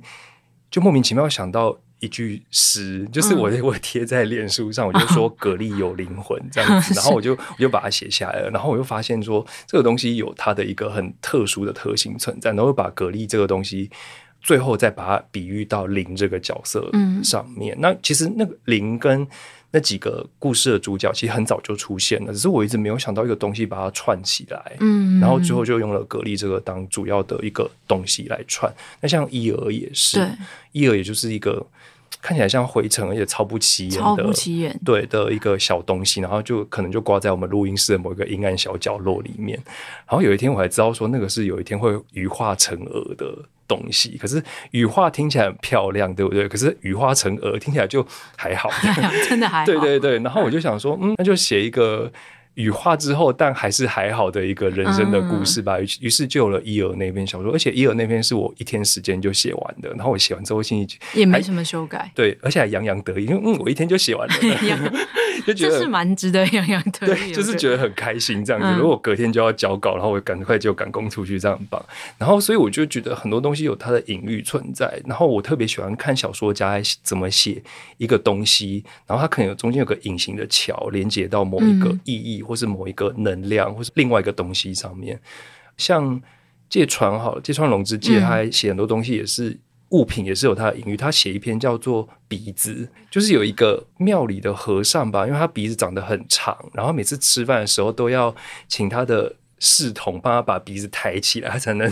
就莫名其妙想到一句诗，就是我 我贴在脸书上，我就说 蛤蜊有灵魂这样子，然后我就我就把它写下来了。然后我又发现说，这个东西有它的一个很特殊的特性存在，然后把蛤蜊这个东西，最后再把它比喻到灵这个角色上面。那其实那个灵跟那几个故事的主角其实很早就出现了，只是我一直没有想到一个东西把它串起来，嗯，然后最后就用了格力这个当主要的一个东西来串。那像伊尔也是，对，伊尔也就是一个看起来像灰尘而且超不起眼的，超不起眼，对的一个小东西，然后就可能就挂在我们录音室的某一个阴暗小角落里面。然后有一天我还知道说那个是有一天会羽化成蛾的。东西，可是羽化听起来很漂亮，对不对？可是羽化成蛾听起来就还好，真的还好。对对对，然后我就想说，嗯，那就写一个羽化之后但还是还好的一个人生的故事吧。于、嗯、于是就有了伊尔那篇小说，而且伊尔那篇是我一天时间就写完的。然后我写完之后，心里也没什么修改，对，而且还洋洋得意，因为嗯，我一天就写完了。就觉得是蛮值得洋洋得意，对，就是觉得很开心这样子。嗯、如果隔天就要交稿，然后我赶快就赶工出去，这样很棒。然后，所以我就觉得很多东西有它的隐喻存在。然后，我特别喜欢看小说家怎么写一个东西，然后它可能有中间有个隐形的桥，连接到某一个意义，或是某一个能量，或是另外一个东西上面。像借船好了，芥川龙之介，他还写很多东西也是。物品也是有它的隐喻，他写一篇叫做鼻子，就是有一个庙里的和尚吧，因为他鼻子长得很长，然后每次吃饭的时候都要请他的侍童帮他把鼻子抬起来，他才能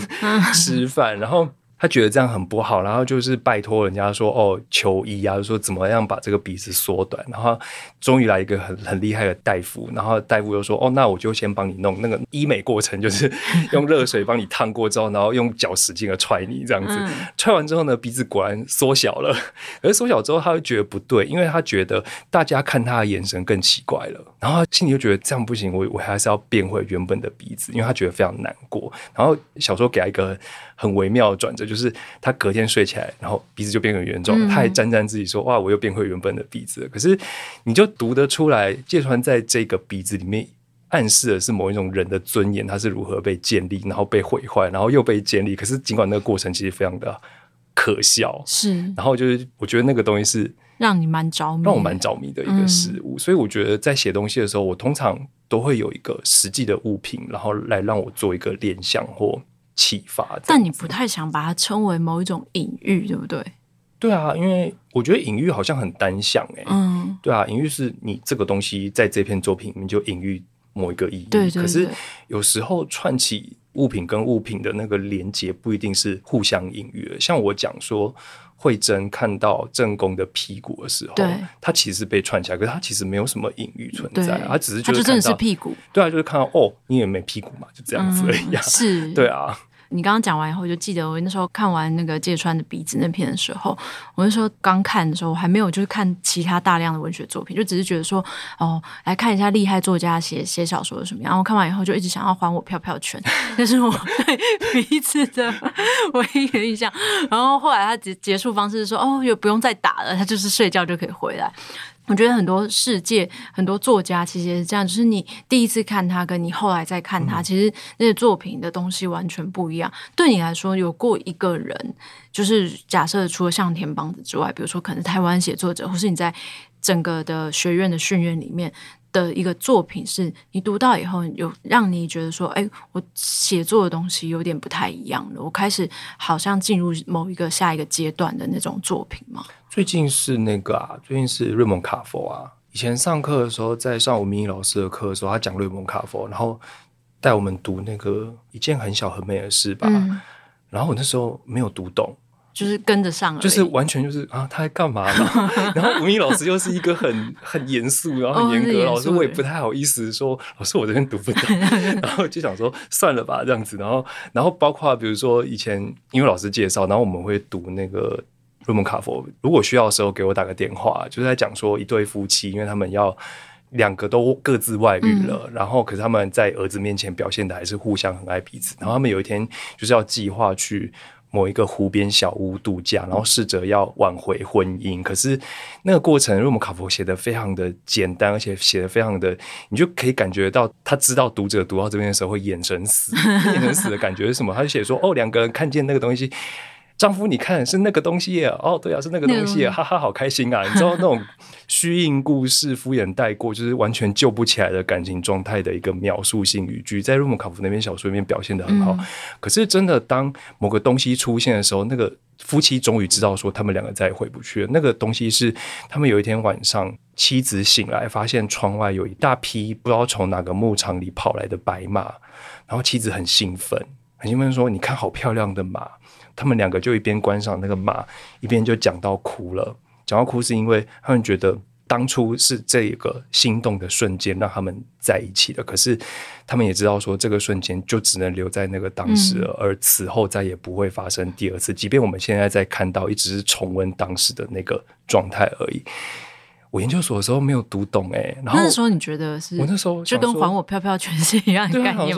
吃饭，然后。他觉得这样很不好，然后就是拜托人家说哦，求医啊，说怎么样把这个鼻子缩短，然后终于来一个很很厉害的大夫，然后大夫又说哦，那我就先帮你弄那个医美过程，就是用热水帮你烫过之后，然后用脚使劲的踹你这样子，踹完之后呢，鼻子果然缩小了，而缩小之后他会觉得不对，因为他觉得大家看他的眼神更奇怪了，然后他心里就觉得这样不行，我我还是要变回原本的鼻子，因为他觉得非常难过，然后小说给他一个很微妙的转折。就是他隔天睡起来，然后鼻子就变成原状，嗯、他还沾沾自喜说：“哇，我又变回原本的鼻子了。”可是你就读得出来，芥川在这个鼻子里面暗示的是某一种人的尊严，他是如何被建立，然后被毁坏，然后又被建立。可是尽管那个过程其实非常的可笑，是。然后就是我觉得那个东西是让你蛮着迷，让我蛮着迷的一个事物。嗯、所以我觉得在写东西的时候，我通常都会有一个实际的物品，然后来让我做一个联想或。启发，但你不太想把它称为某一种隐喻，对不对？对啊，因为我觉得隐喻好像很单向，欸，哎，嗯，对啊，隐喻是你这个东西在这篇作品里面就隐喻某一个意义，对，对，对。可是有时候串起物品跟物品的那个连接不一定是互相隐喻的。像我讲说，慧珍看到正宫的屁股的时候，对，他其实被串起来，可是他其实没有什么隐喻存在，他只是觉得就真的是屁股，对啊，就是看到哦，你也没屁股嘛，就这样子而已，啊。嗯，是，对啊。你刚刚讲完以后，就记得我那时候看完那个芥川的鼻子那篇的时候，我那时候刚看的时候，我还没有就是看其他大量的文学作品，就只是觉得说，哦，来看一下厉害作家写写小说的什么样。然后看完以后，就一直想要还我票票权，那是我对鼻子的唯一的印象。然后后来他结结束方式是说，哦，又不用再打了，他就是睡觉就可以回来。我觉得很多世界，很多作家其实也是这样，就是你第一次看他，跟你后来再看他，嗯、其实那些作品的东西完全不一样。对你来说，有过一个人，就是假设除了向田邦子之外，比如说可能台湾写作者，或是你在整个的学院的训练里面。的一个作品是你读到以后有让你觉得说，哎，我写作的东西有点不太一样了，我开始好像进入某一个下一个阶段的那种作品吗？最近是那个啊，最近是瑞蒙卡佛啊。以前上课的时候，在上吴明义老师的课的时候，他讲瑞蒙卡佛，然后带我们读那个一件很小很美的事吧。嗯、然后我那时候没有读懂。就是跟着上，就是完全就是啊，他在干嘛呢？然后吴明老师又是一个很很严肃，然后很严格，哦、老师我也不太好意思说，老师我这边读不懂，然后就想说算了吧这样子。然后，然后包括比如说以前因为老师介绍，然后我们会读那个瑞蒙卡佛，如果需要的时候给我打个电话，就是在讲说一对夫妻，因为他们要两个都各自外遇了，嗯、然后可是他们在儿子面前表现的还是互相很爱彼此，然后他们有一天就是要计划去。某一个湖边小屋度假，然后试着要挽回婚姻，可是那个过程，因为我们卡佛写的非常的简单，而且写的非常的，你就可以感觉到他知道读者读到这边的时候会眼神死，眼神死的感觉是什么？他就写说：“哦，两个人看见那个东西。”丈夫，你看是那个东西耶，哦，对啊，是那个东西耶，哈哈，好开心啊！你知道那种虚应故事、敷衍带过，就是完全救不起来的感情状态的一个描述性语句，在瑞蒙卡夫那篇小说里面表现得很好。嗯、可是真的，当某个东西出现的时候，那个夫妻终于知道说他们两个再也回不去了。那个东西是他们有一天晚上，妻子醒来，发现窗外有一大批不知道从哪个牧场里跑来的白马，然后妻子很兴奋，很兴奋说：“你看，好漂亮的马。”他们两个就一边观赏那个马，一边就讲到哭了。讲到哭是因为他们觉得当初是这个心动的瞬间让他们在一起的，可是他们也知道说这个瞬间就只能留在那个当时了，而此后再也不会发生第二次。即便我们现在在看到，一直是重温当时的那个状态而已。我研究所的时候没有读懂哎、欸，然后那时候你觉得是？我那时候就跟还我飘飘全是一样的概念。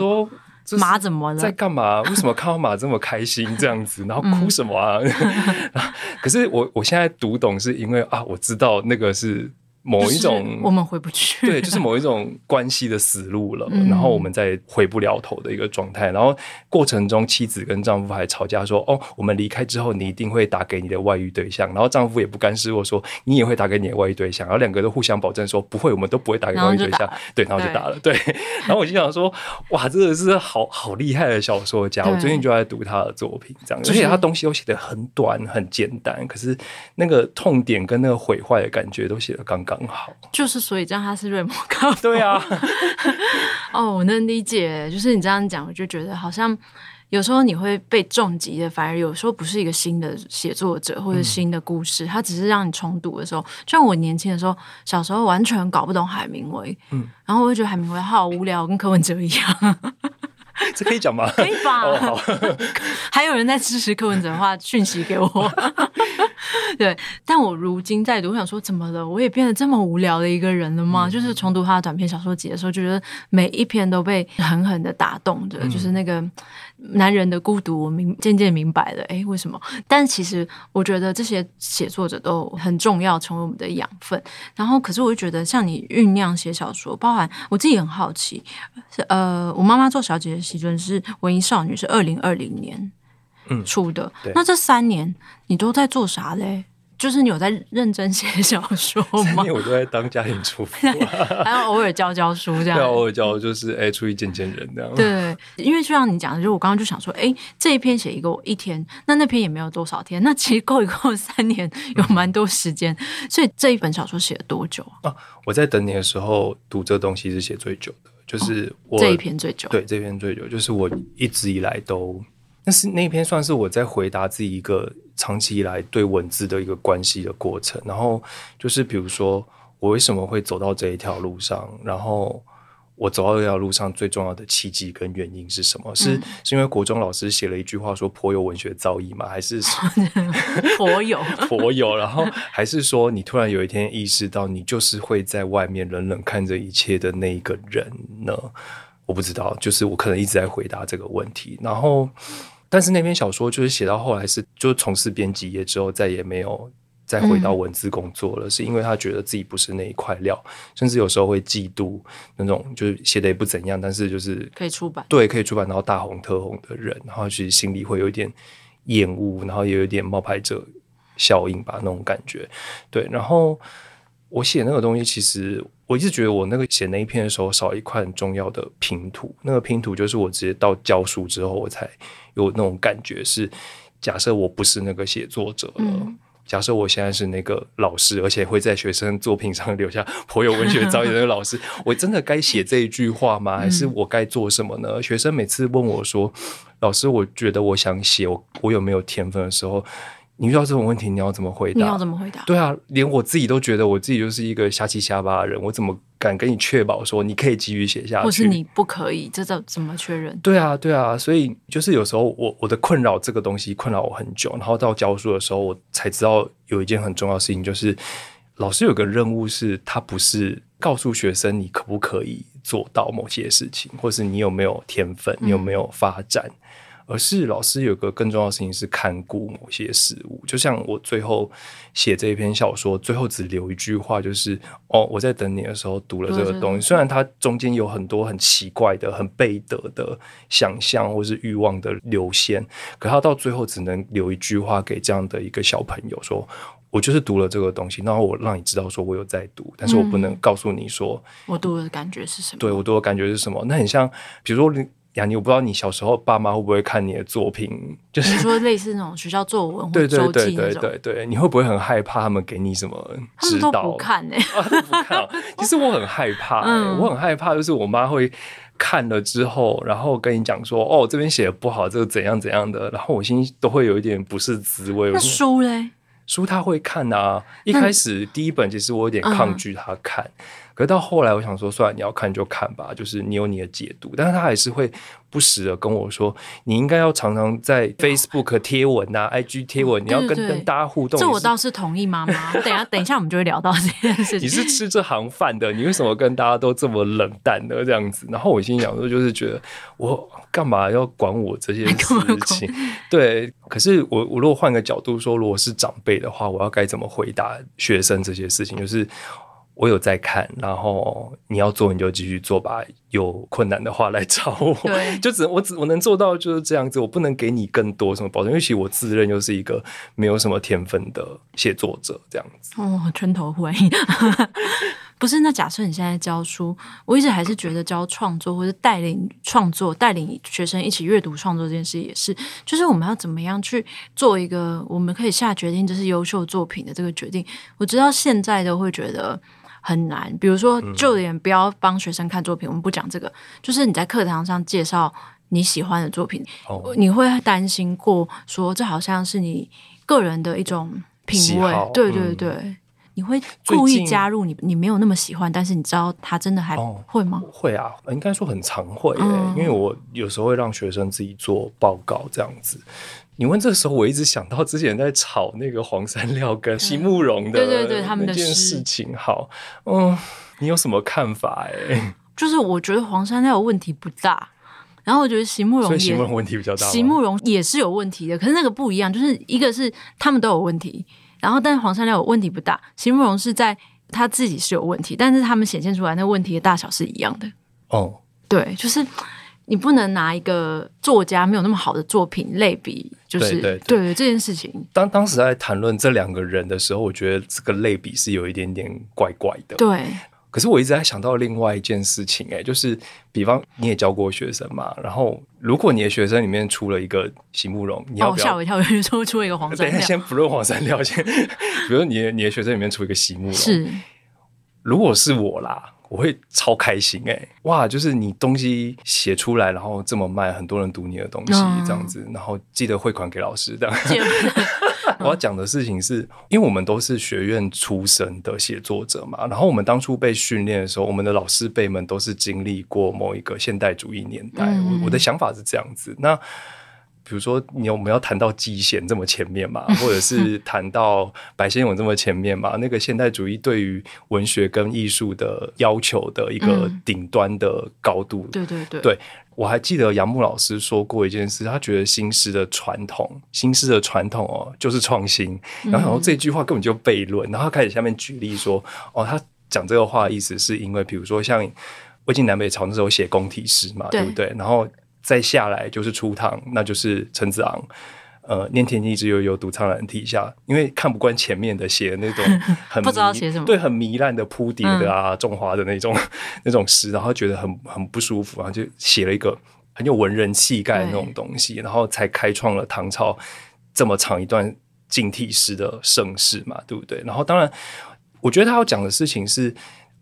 马怎么了？在干嘛？为什么看到马这么开心这样子？然后哭什么啊？嗯、可是我我现在读懂，是因为啊，我知道那个是。某一种我们回不去，对，就是某一种关系的死路了，嗯、然后我们再回不了头的一个状态。然后过程中，妻子跟丈夫还吵架说：“哦，我们离开之后，你一定会打给你的外遇对象。”然后丈夫也不甘示弱说：“你也会打给你的外遇对象。”然后两个都互相保证说：“不会，我们都不会打给外遇对象。”对，然后就打了。对，对然后我就想说：“哇，真的是好好厉害的小说家！”我最近就在读他的作品，这样，而且他东西都写的很短很简单，可是那个痛点跟那个毁坏的感觉都写的刚刚好，就是。所以这样他是瑞摩卡佛。对啊，哦，我能理解。就是你这样讲，我就觉得好像有时候你会被重击的，反而有时候不是一个新的写作者或者新的故事，他、嗯、只是让你重读的时候。就像我年轻的时候，小时候完全搞不懂海明威，嗯，然后我就觉得海明威好无聊，跟柯文哲一样。这可以讲吗？可以吧。哦、还有人在支持柯文哲的话，讯息给我。对，但我如今在读，我想说，怎么了？我也变得这么无聊的一个人了吗？嗯、就是重读他的短篇小说集的时候，就觉得每一篇都被狠狠的打动着，嗯、就是那个男人的孤独，我明渐渐明白了，哎，为什么？但其实我觉得这些写作者都很重要，成为我们的养分。然后，可是我就觉得，像你酝酿写小说，包含我自己很好奇，是呃，我妈妈做小姐的习作是文艺少女，是二零二零年。嗯，出的。那这三年你都在做啥嘞？就是你有在认真写小说吗？三年我都在当家庭主妇，还要偶尔教教书这样。对，偶尔教就是哎，出去见见人这样。对，因为就像你讲的，就我刚刚就想说，哎，这一篇写一个一天，那那篇也没有多少天，那其实够一够三年，有蛮多时间。嗯、所以这一本小说写了多久啊？我在等你的时候读这东西是写最久的，就是我、哦、这一篇最久。对，这篇最久，就是我一直以来都。那是那篇算是我在回答自己一个长期以来对文字的一个关系的过程，然后就是比如说我为什么会走到这一条路上，然后我走到这条路上最重要的契机跟原因是什么？是是因为国中老师写了一句话说颇有文学造诣吗？还是颇有 颇有？然后还是说你突然有一天意识到你就是会在外面冷冷看着一切的那一个人呢？我不知道，就是我可能一直在回答这个问题，然后。但是那篇小说就是写到后来是就从事编辑业之后再也没有再回到文字工作了，嗯、是因为他觉得自己不是那一块料，甚至有时候会嫉妒那种就是写的也不怎样，但是就是可以出版，对，可以出版，然后大红特红的人，然后其实心里会有一点厌恶，然后也有一点冒牌者效应吧，那种感觉。对，然后我写那个东西，其实我一直觉得我那个写那一篇的时候少一块很重要的拼图，那个拼图就是我直接到教书之后我才。有那种感觉是，假设我不是那个写作者了，嗯、假设我现在是那个老师，而且会在学生作品上留下颇有文学造诣的那个老师，我真的该写这一句话吗？还是我该做什么呢？嗯、学生每次问我说：“老师，我觉得我想写，我我有没有天分的时候，你遇到这种问题，你要怎么回答？你要怎么回答？对啊，连我自己都觉得我自己就是一个瞎七瞎八的人，我怎么？敢跟你确保说你可以继续写下去，或是你不可以，这怎怎么确认？对啊，对啊，所以就是有时候我我的困扰这个东西困扰我很久，然后到教书的时候，我才知道有一件很重要的事情，就是老师有个任务是，他不是告诉学生你可不可以做到某些事情，或是你有没有天分，你有没有发展。嗯而是老师有个更重要的事情是看顾某些事物，就像我最后写这一篇小说，最后只留一句话，就是哦，我在等你的时候读了这个东西。虽然它中间有很多很奇怪的、很背德的想象或是欲望的流线，可他到最后只能留一句话给这样的一个小朋友，说我就是读了这个东西，然后我让你知道说我有在读，但是我不能告诉你说、嗯、我读的感觉是什么。对，我读的感觉是什么？那很像，比如说你。雅尼，我不知道你小时候爸妈会不会看你的作品，就是说类似那种学校作文。对对对对对对，你会不会很害怕他们给你什么指导？看呢、欸，啊、不看。其实我很害怕、欸，嗯、我很害怕，就是我妈会看了之后，然后跟你讲说：“哦，这边写的不好，这个怎样怎样的。”然后我心都会有一点不是滋味。那书嘞？书他会看啊。一开始第一本其实我有点抗拒他看。嗯可是到后来，我想说，算了，你要看就看吧，就是你有你的解读。但是他还是会不时的跟我说，你应该要常常在 Facebook 贴文啊、哦、IG 贴文，你要跟跟大家互动。这我倒是同意，妈妈。等一下，等一下，我们就会聊到这件事情。你是吃这行饭的，你为什么跟大家都这么冷淡呢？这样子。然后我心想说，就是觉得我干嘛要管我这些 事情？对。可是我我如果换个角度说，如果是长辈的话，我要该怎么回答学生这些事情？就是。我有在看，然后你要做你就继续做吧，有困难的话来找我。就只我只我能做到就是这样子，我不能给你更多什么保证，因为其实我自认就是一个没有什么天分的写作者这样子。哦，拳头会。不是，那假设你现在教书，我一直还是觉得教创作或者带领创作、带领学生一起阅读创作这件事也是，就是我们要怎么样去做一个我们可以下决定这是优秀作品的这个决定。我知道现在都会觉得。很难，比如说，就连不要帮学生看作品，嗯、我们不讲这个。就是你在课堂上介绍你喜欢的作品，哦、你会担心过说，这好像是你个人的一种品味。对对对，嗯、你会故意加入你你没有那么喜欢，但是你知道他真的还会吗？哦、会啊，应该说很常会、欸，嗯、因为我有时候会让学生自己做报告这样子。你问这时候，我一直想到之前在炒那个黄山料跟席慕蓉的对对对他们的事情。好，嗯，你有什么看法？哎，就是我觉得黄山料问题不大，然后我觉得席慕蓉，席慕蓉问题比较大。席慕蓉也是有问题的，可是那个不一样，就是一个是他们都有问题，然后但是黄山料有问题不大，席慕蓉是在他自己是有问题，但是他们显现出来那个问题的大小是一样的。哦，对，就是。你不能拿一个作家没有那么好的作品类比，就是对对，这件事情。当当时在谈论这两个人的时候，我觉得这个类比是有一点点怪怪的。对。可是我一直在想到另外一件事情，哎，就是比方你也教过学生嘛，然后如果你的学生里面出了一个席慕蓉，你要不要吓我一跳，就说出了一个黄山 料。先不论黄山料，先 比如你的你的学生里面出一个席慕蓉，是。如果是我啦。我会超开心哎、欸！哇，就是你东西写出来，然后这么卖，很多人读你的东西，这样子，然后记得汇款给老师这样。我要讲的事情是，因为我们都是学院出身的写作者嘛，然后我们当初被训练的时候，我们的老师辈们都是经历过某一个现代主义年代。我我的想法是这样子，那。比如说，你我们要谈到季羡这么前面嘛，或者是谈到白先勇这么前面嘛？那个现代主义对于文学跟艺术的要求的一个顶端的高度，对对对。对，我还记得杨牧老师说过一件事，他觉得新诗的传统，新诗的传统哦，就是创新。然后然后这句话根本就悖论，然后他开始下面举例说，哦，他讲这个话的意思是因为，比如说像魏晋南北朝那时候写宫体诗嘛，对不对？然后。再下来就是初唐，那就是陈子昂，呃，念天地之悠悠，独怆然涕下。因为看不惯前面的写那种 很不知道写什么，对，很糜烂的铺叠的啊，种花的那种那种诗，然后觉得很很不舒服，然后就写了一个很有文人气概的那种东西，然后才开创了唐朝这么长一段近体诗的盛世嘛，对不对？然后当然，我觉得他要讲的事情是。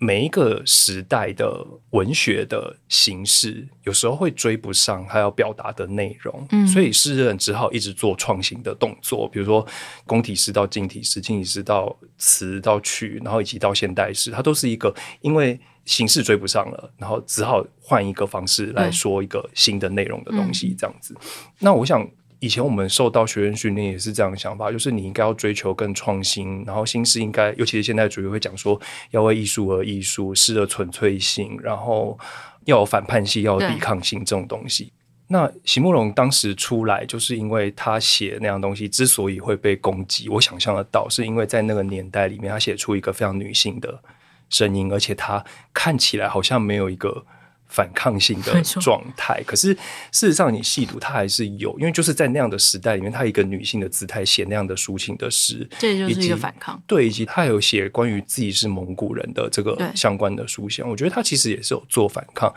每一个时代的文学的形式，有时候会追不上他要表达的内容，嗯，所以诗人只好一直做创新的动作，比如说宫体诗到近体诗，近体诗到词到曲，然后以及到现代诗，它都是一个因为形式追不上了，然后只好换一个方式来说一个新的内容的东西，这样子。嗯、那我想。以前我们受到学院训练也是这样的想法，就是你应该要追求更创新，然后新诗应该，尤其是现代主义会讲说要为艺术而艺术，诗的纯粹性，然后要有反叛性，要有抵抗性这种东西。那席慕容当时出来，就是因为他写那样东西之所以会被攻击，我想象得到，是因为在那个年代里面，他写出一个非常女性的声音，而且他看起来好像没有一个。反抗性的状态，可是事实上你细读，它还是有，因为就是在那样的时代里面，他一个女性的姿态写那样的抒情的诗，这就是一个反抗。对，以及他有写关于自己是蒙古人的这个相关的书写，我觉得他其实也是有做反抗。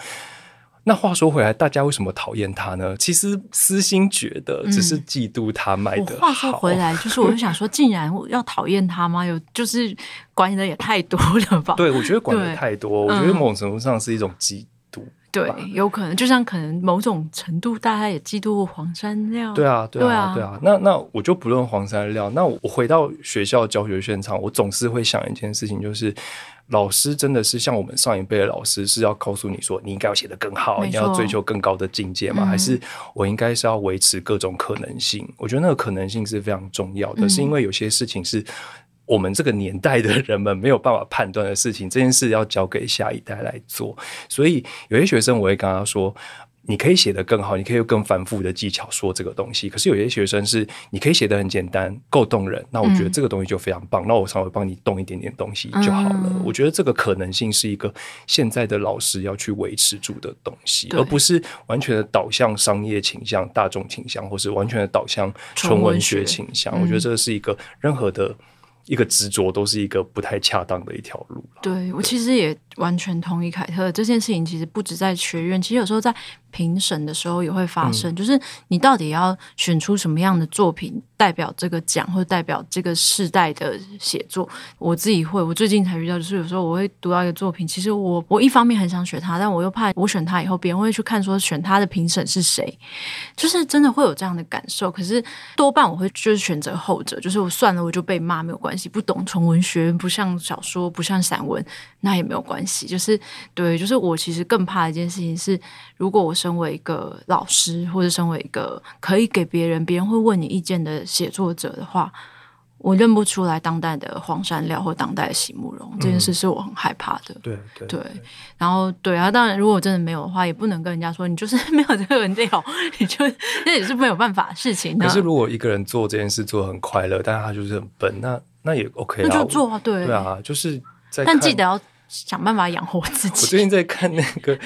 那话说回来，大家为什么讨厌他呢？其实私心觉得只是嫉妒他卖的好。话说回来，就是我就想说，竟然要讨厌他吗？有就是管的也太多了吧？对，我觉得管的太多，我觉得某种程度上是一种嫉。对，有可能，就像可能某种程度，大家也嫉妒黄山料。对啊，对啊，对啊。那那我就不论黄山料。那我回到学校教学现场，我总是会想一件事情，就是老师真的是像我们上一辈的老师，是要告诉你说，你应该要写得更好，你要追求更高的境界吗？嗯、还是我应该是要维持各种可能性？我觉得那个可能性是非常重要的，嗯、是因为有些事情是。我们这个年代的人们没有办法判断的事情，这件事要交给下一代来做。所以有些学生，我会跟他说：“你可以写得更好，你可以用更繁复的技巧说这个东西。”可是有些学生是，你可以写得很简单，够动人。那我觉得这个东西就非常棒。嗯、那我稍微帮你动一点点东西就好了。嗯、我觉得这个可能性是一个现在的老师要去维持住的东西，而不是完全的导向商业倾向、大众倾向，或是完全的导向纯文学倾向。嗯、我觉得这是一个任何的。一个执着都是一个不太恰当的一条路。对，我其实也完全同意凯特这件事情，其实不止在学院，其实有时候在评审的时候也会发生，嗯、就是你到底要选出什么样的作品代表这个奖，或者代表这个世代的写作。我自己会，我最近才遇到，就是有时候我会读到一个作品，其实我我一方面很想选它，但我又怕我选它以后，别人会去看说选他的评审是谁，就是真的会有这样的感受。可是多半我会就是选择后者，就是我算了，我就被骂没有关系，不懂纯文学，不像小说，不像散文，那也没有关系。就是对，就是我其实更怕的一件事情是，如果我是身为一个老师，或者身为一个可以给别人、别人会问你意见的写作者的话，我认不出来当代的黄山料或当代的席慕容，这件事是我很害怕的。对对对，然后对啊，当然如果真的没有的话，也不能跟人家说你就是没有这个人料，你就那也是没有办法的事情。可是如果一个人做这件事做得很快乐，但是他就是很笨，那那也 OK 啊，那就做啊，对对啊，就是在但记得要想办法养活自己。我最近在看那个。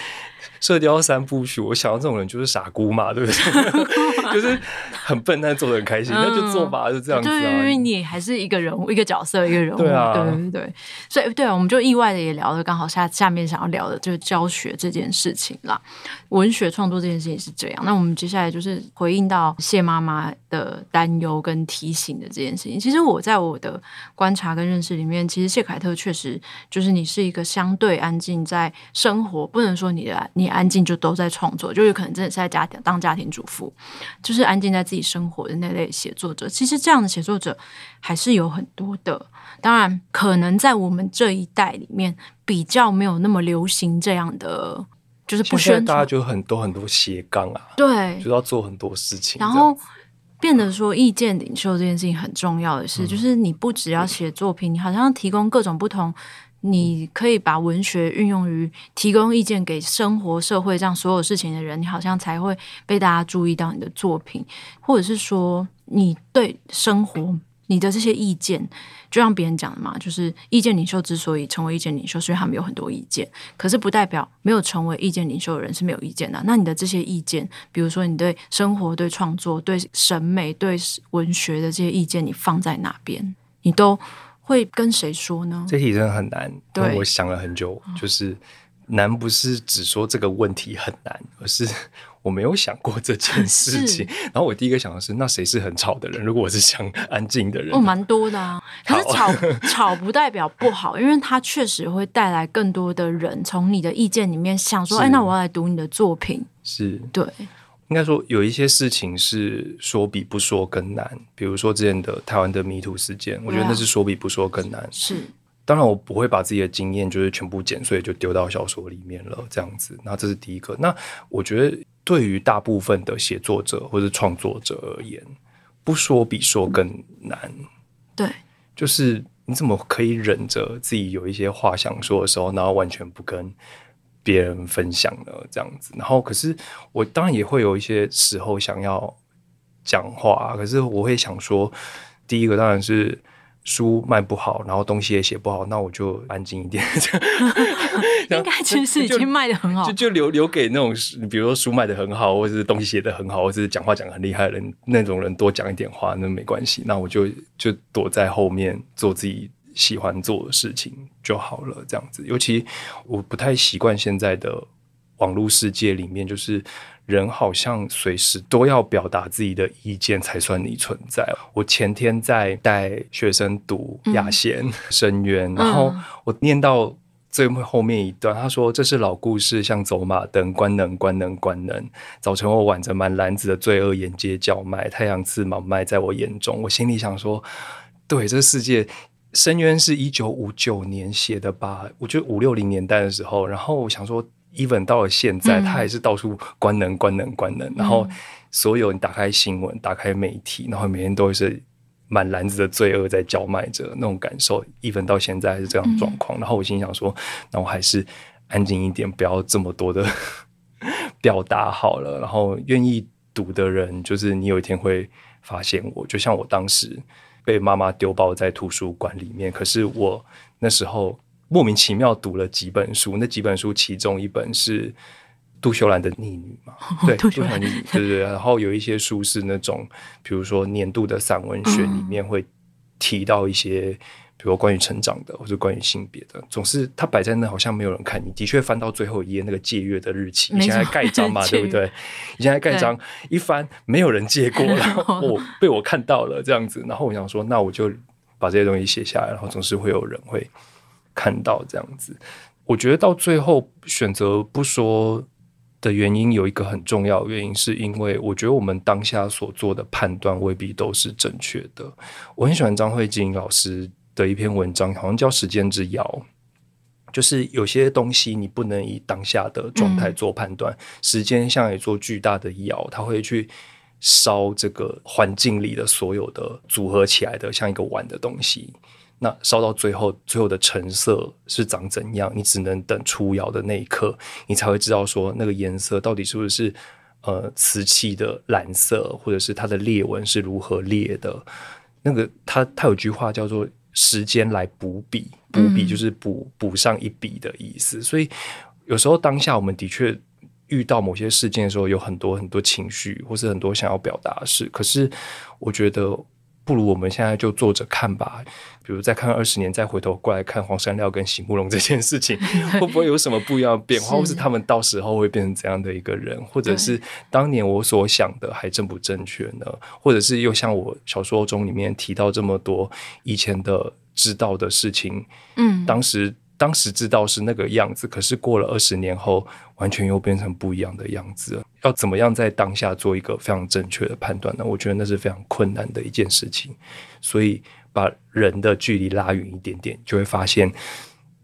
射雕三部曲，我想到这种人就是傻姑嘛，对不对？就是很笨，但做的很开心，嗯、那就做吧，就这样子啊。对，因为你还是一个人物，一个角色，一个人物。对啊，对对对。所以，对啊，我们就意外的也聊了，刚好下下面想要聊的就是教学这件事情啦。文学创作这件事情是这样，那我们接下来就是回应到谢妈妈的担忧跟提醒的这件事情。其实我在我的观察跟认识里面，其实谢凯特确实就是你是一个相对安静，在生活不能说你的你。安静就都在创作，就有可能真的是在家庭当家庭主妇，就是安静在自己生活的那类写作者。其实这样的写作者还是有很多的，当然可能在我们这一代里面比较没有那么流行这样的，就是不宣传，大家就很多很多斜杠啊，对，就要做很多事情，然后变得说意见领袖这件事情很重要的是，嗯、就是你不只要写作品，你好像要提供各种不同。你可以把文学运用于提供意见给生活、社会这样所有事情的人，你好像才会被大家注意到你的作品，或者是说你对生活你的这些意见，就像别人讲的嘛，就是意见领袖之所以成为意见领袖，是因为他们有很多意见，可是不代表没有成为意见领袖的人是没有意见的。那你的这些意见，比如说你对生活、对创作、对审美、对文学的这些意见，你放在哪边，你都。会跟谁说呢？这题真的很难。对，我想了很久，就是难不是只说这个问题很难，而是我没有想过这件事情。然后我第一个想的是，那谁是很吵的人？如果我是想 安静的人，哦，蛮多的啊。可是吵 吵不代表不好，因为它确实会带来更多的人从你的意见里面想说，是哎，那我要来读你的作品。是，对。应该说有一些事情是说比不说更难，比如说之前的台湾的 MeToo 事件，我觉得那是说比不说更难。是，当然我不会把自己的经验就是全部剪碎就丢到小说里面了，这样子。那这是第一个。那我觉得对于大部分的写作者或者创作者而言，不说比说更难。对，就是你怎么可以忍着自己有一些话想说的时候，然后完全不跟别人分享呢？这样子。然后，可是我当然也会有一些时候想要讲话，可是我会想说，第一个当然是。书卖不好，然后东西也写不好，那我就安静一点。应该其实已经卖的很好，就就留留给那种，比如说书卖的很好，或者是东西写的很好，或者是讲话讲的很厉害的人，那种人多讲一点话，那没关系。那我就就躲在后面做自己喜欢做的事情就好了，这样子。尤其我不太习惯现在的网络世界里面，就是。人好像随时都要表达自己的意见才算你存在。我前天在带学生读亚贤深渊，然后我念到最后面一段，他说：“这是老故事，像走马灯，关能关能关能。早晨我挽着满篮子的罪恶沿街叫卖，太阳刺毛卖在我眼中。”我心里想说：“对，这世界深渊是一九五九年写的吧？我觉得五六零年代的时候，然后我想说。” Even 到了现在，他还是到处关能、关能、关能。然后，所有你打开新闻、打开媒体，然后每天都是满篮子的罪恶在叫卖着那种感受。even 到现在还是这样状况。然后我心想说，那我还是安静一点，不要这么多的 表达好了。然后，愿意读的人，就是你有一天会发现我，就像我当时被妈妈丢包在图书馆里面，可是我那时候。莫名其妙读了几本书，那几本书其中一本是杜秀兰的《逆女》嘛？对，杜秀兰逆女，对对对。然后有一些书是那种，比如说年度的散文选里面会提到一些，嗯、比如关于成长的或者关于性别的，总是它摆在那，好像没有人看。你的确翻到最后一页那个借阅的日期，以前还盖章嘛，对不对？以前还盖章，一翻没有人借过，然后我被我看到了这样子，然后我想说，那我就把这些东西写下来，然后总是会有人会。看到这样子，我觉得到最后选择不说的原因有一个很重要的原因，是因为我觉得我们当下所做的判断未必都是正确的。我很喜欢张慧晶老师的一篇文章，好像叫《时间之窑》，就是有些东西你不能以当下的状态做判断。时间像一座巨大的窑，它会去烧这个环境里的所有的组合起来的像一个碗的东西。那烧到最后，最后的成色是长怎样？你只能等出窑的那一刻，你才会知道说那个颜色到底是不是呃瓷器的蓝色，或者是它的裂纹是如何裂的。那个它它有句话叫做“时间来补笔”，补笔就是补补上一笔的意思。所以有时候当下我们的确遇到某些事件的时候，有很多很多情绪，或是很多想要表达的事。可是我觉得。不如我们现在就坐着看吧，比如再看二十年，再回头过来看黄山料跟席慕容这件事情，会不会有什么不一样的变化，或是他们到时候会变成怎样的一个人，或者是当年我所想的还正不正确呢？或者是又像我小说中里面提到这么多以前的知道的事情，嗯，当时。当时知道是那个样子，可是过了二十年后，完全又变成不一样的样子了。要怎么样在当下做一个非常正确的判断呢？我觉得那是非常困难的一件事情。所以把人的距离拉远一点点，就会发现，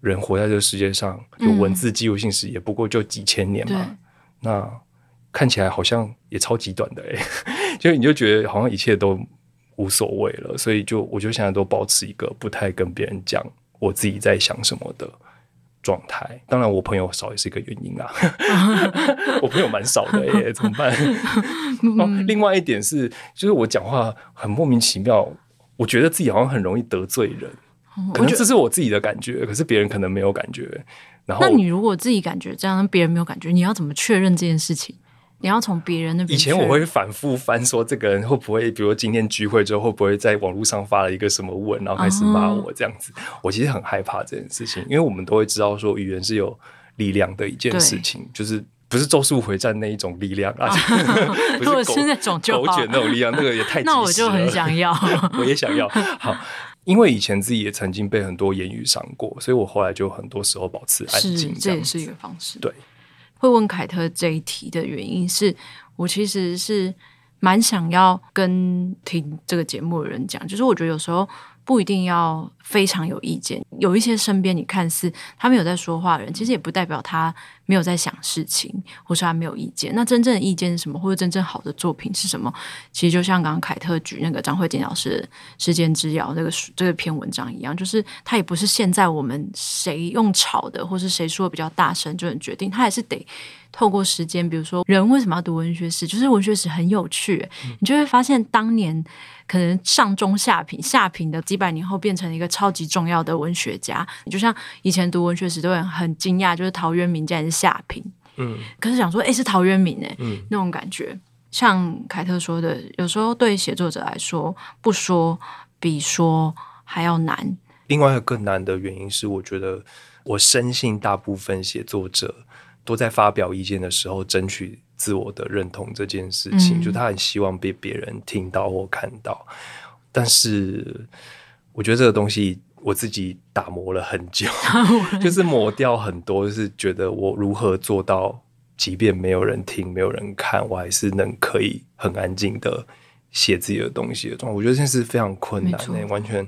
人活在这个世界上，有文字记录性史也不过就几千年嘛。嗯、那看起来好像也超级短的诶、欸，就你就觉得好像一切都无所谓了。所以就我就现在都保持一个不太跟别人讲。我自己在想什么的状态，当然我朋友少也是一个原因啊。我朋友蛮少的耶，怎么办？哦，另外一点是，就是我讲话很莫名其妙，我觉得自己好像很容易得罪人，可能这是我自己的感觉，可是别人可能没有感觉。然后，那你如果自己感觉这样，别人没有感觉，你要怎么确认这件事情？你要从别人那边。以前我会反复翻，说这个人会不会，比如今天聚会之后会不会在网络上发了一个什么文，然后开始骂我这样子。Uh -huh. 我其实很害怕这件事情，因为我们都会知道说语言是有力量的一件事情，就是不是咒术回战那一种力量啊，不是狗那种狗卷那种力量，那个也太 那我就很想要，我也想要。好，因为以前自己也曾经被很多言语伤过，所以我后来就很多时候保持安静，这也是一个方式。对。会问凯特这一题的原因是我其实是蛮想要跟听这个节目的人讲，就是我觉得有时候不一定要非常有意见。有一些身边你看似他没有在说话的人，其实也不代表他没有在想事情，或是他没有意见。那真正的意见是什么，或者真正好的作品是什么？其实就像刚刚凯特举那个张慧瑾老师《时间之遥》这个这个篇文章一样，就是他也不是现在我们谁用吵的，或是谁说的比较大声就能决定，他还是得。透过时间，比如说人为什么要读文学史，就是文学史很有趣，嗯，你就会发现当年可能上中下品下品的几百年后变成一个超级重要的文学家。你就像以前读文学史都会很惊讶，就是陶渊明竟然是下品，嗯，可是想说，哎，是陶渊明哎，嗯，那种感觉，像凯特说的，有时候对写作者来说，不说比说还要难。另外一个更难的原因是，我觉得我深信大部分写作者。都在发表意见的时候争取自我的认同这件事情，嗯、就他很希望被别人听到或看到。但是我觉得这个东西我自己打磨了很久，就是磨掉很多，就是觉得我如何做到，即便没有人听、没有人看，我还是能可以很安静的写自己的东西的状态。我觉得这是非常困难的，完全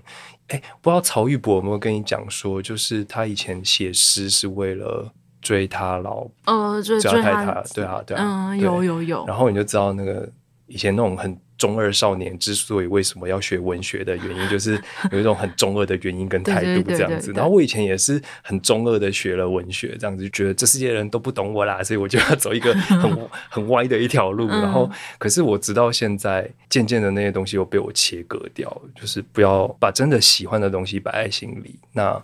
哎，不知道曹玉博有没有跟你讲说，就是他以前写诗是为了。追他老呃，追追他，对啊，对啊，嗯，有有有。然后你就知道那个以前那种很中二少年之所以为什么要学文学的原因，就是 有一种很中二的原因跟态度这样子。然后我以前也是很中二的学了文学，这样子就觉得这世界人都不懂我啦，所以我就要走一个 很很歪的一条路。然后，可是我直到现在，渐渐的那些东西又被我切割掉，就是不要把真的喜欢的东西摆在心里，那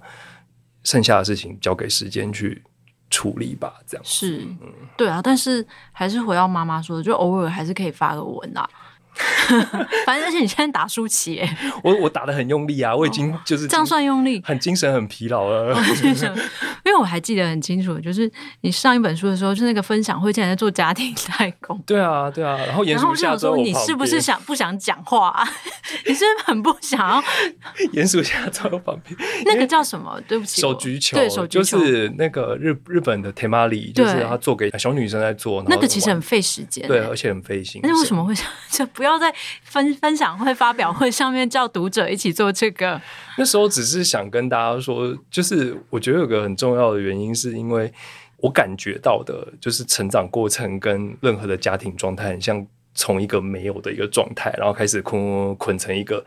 剩下的事情交给时间去。处理吧，这样。是，嗯，对啊，但是还是回到妈妈说的，就偶尔还是可以发个文啊。反正而且你现在打舒淇，哎，我我打的很用力啊，我已经就是、哦、这样算用力，很精神很疲劳了。因为我还记得很清楚，就是你上一本书的时候，就那个分享会竟然在做家庭代工。对啊，对啊，然后严肃下说你是不是想不想讲话、啊？你是不是很不想要？严肃下周我旁边，那个叫什么？对不起，手举球，对手举球，就是那个日日本的 Temari，就是他做给小女生在做，那个其实很费时间，对，而且很费心。那为什么会这不不要在分分享会、发表会上面叫读者一起做这个？那时候只是想跟大家说，就是我觉得有个很重要的原因，是因为我感觉到的，就是成长过程跟任何的家庭状态，很像从一个没有的一个状态，然后开始捆捆成一个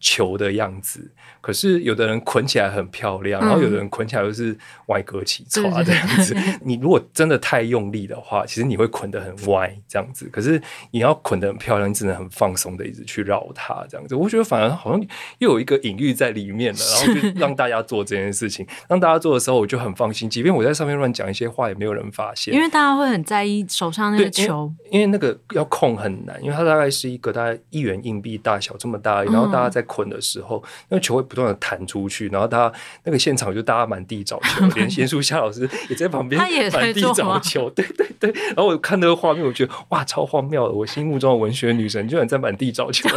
球的样子。可是有的人捆起来很漂亮，然后有的人捆起来又是歪哥起叉这样子。你如果真的太用力的话，其实你会捆得很歪这样子。可是你要捆得很漂亮，你只能很放松的一直去绕它这样子。我觉得反而好像又有一个隐喻在里面了，然后就让大家做这件事情，让大家做的时候我就很放心。即便我在上面乱讲一些话，也没有人发现，因为大家会很在意手上那个球，因为，因为那个要控很难，因为它大概是一个大概一元硬币大小这么大，然后大家在捆的时候，那个球会。不断的弹出去，然后他那个现场就大家满地找球，连严肃夏老师也在旁边，他也满地找球，对对对。然后我看那个画面，我觉得哇，超荒谬的！我心目中的文学女神居然在满地找球，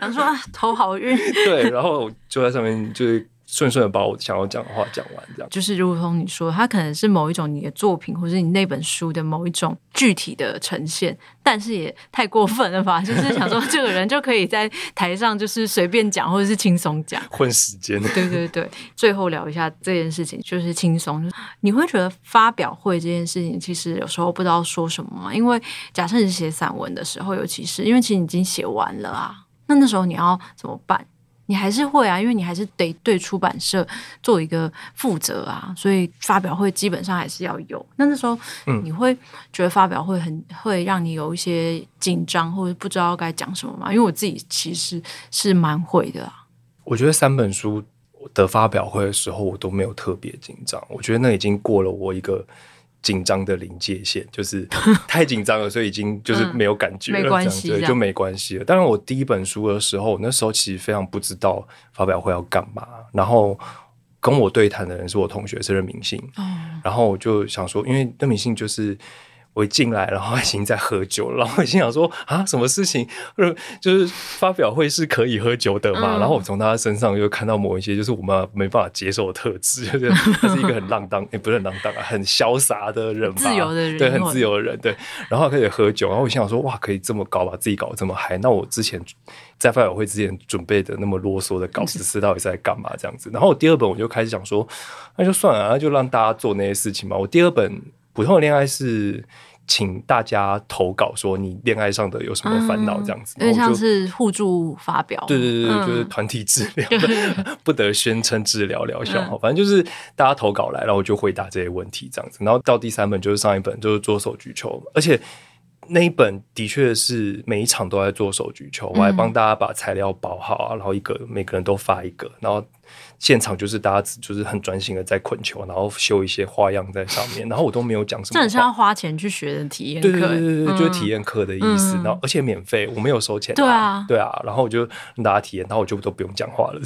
想说，头好晕。对，然后就在上面就是。顺顺的把我想要讲的话讲完，这样就是如同你说，它可能是某一种你的作品，或是你那本书的某一种具体的呈现，但是也太过分了吧？就是想说，这个人就可以在台上就是随便讲，或者是轻松讲，混时间。对对对，最后聊一下这件事情，就是轻松。就是、你会觉得发表会这件事情，其实有时候不知道说什么吗？因为假设你写散文的时候，尤其是因为其实你已经写完了啊，那那时候你要怎么办？你还是会啊，因为你还是得对出版社做一个负责啊，所以发表会基本上还是要有。那那时候，你会觉得发表会很会让你有一些紧张，或者不知道该讲什么吗？因为我自己其实是蛮会的啊。我觉得三本书的发表会的时候，我都没有特别紧张。我觉得那已经过了我一个。紧张的临界线，就是 太紧张了，所以已经就是没有感觉了，嗯、没关系，对，就没关系了。当然，我第一本书的时候，那时候其实非常不知道发表会要干嘛。然后跟我对谈的人是我同学，是任明信。嗯、然后我就想说，因为任明信就是我一进来，然后已经在喝酒了，然后我心想说啊，什么事情？就是发表会是可以喝酒的嘛？嗯、然后我从他身上又看到某一些就是我们没办法接受的特质，就是他是一个很浪荡，也、欸、不是很浪荡啊，很潇洒的人吧，自由的人，对，很自由的人，对。然后开始喝酒，然后我心想说哇，可以这么高，把自己搞得这么嗨。那我之前在发表会之前准备的那么啰嗦的稿子是到底是在干嘛这样子？然后我第二本我就开始想说，那就算了，那就让大家做那些事情吧。我第二本。普通的恋爱是请大家投稿，说你恋爱上的有什么烦恼这样子，因为、嗯、像是互助发表，对对对，嗯、就是团体治疗，不得宣称治疗疗效，嗯、反正就是大家投稿来，然后我就回答这些问题这样子。然后到第三本就是上一本就是做手举球，而且那一本的确是每一场都在做手举球，我还帮大家把材料包好啊，然后一个每个人都发一个，然后。现场就是大家就是很专心的在捆球，然后修一些花样在上面，然后我都没有讲什么。这很像要花钱去学的体验课，对对对对，嗯、就是体验课的意思。然后而且免费，我没有收钱、啊。对啊，对啊。然后我就让大家体验，然后我就都不用讲话了。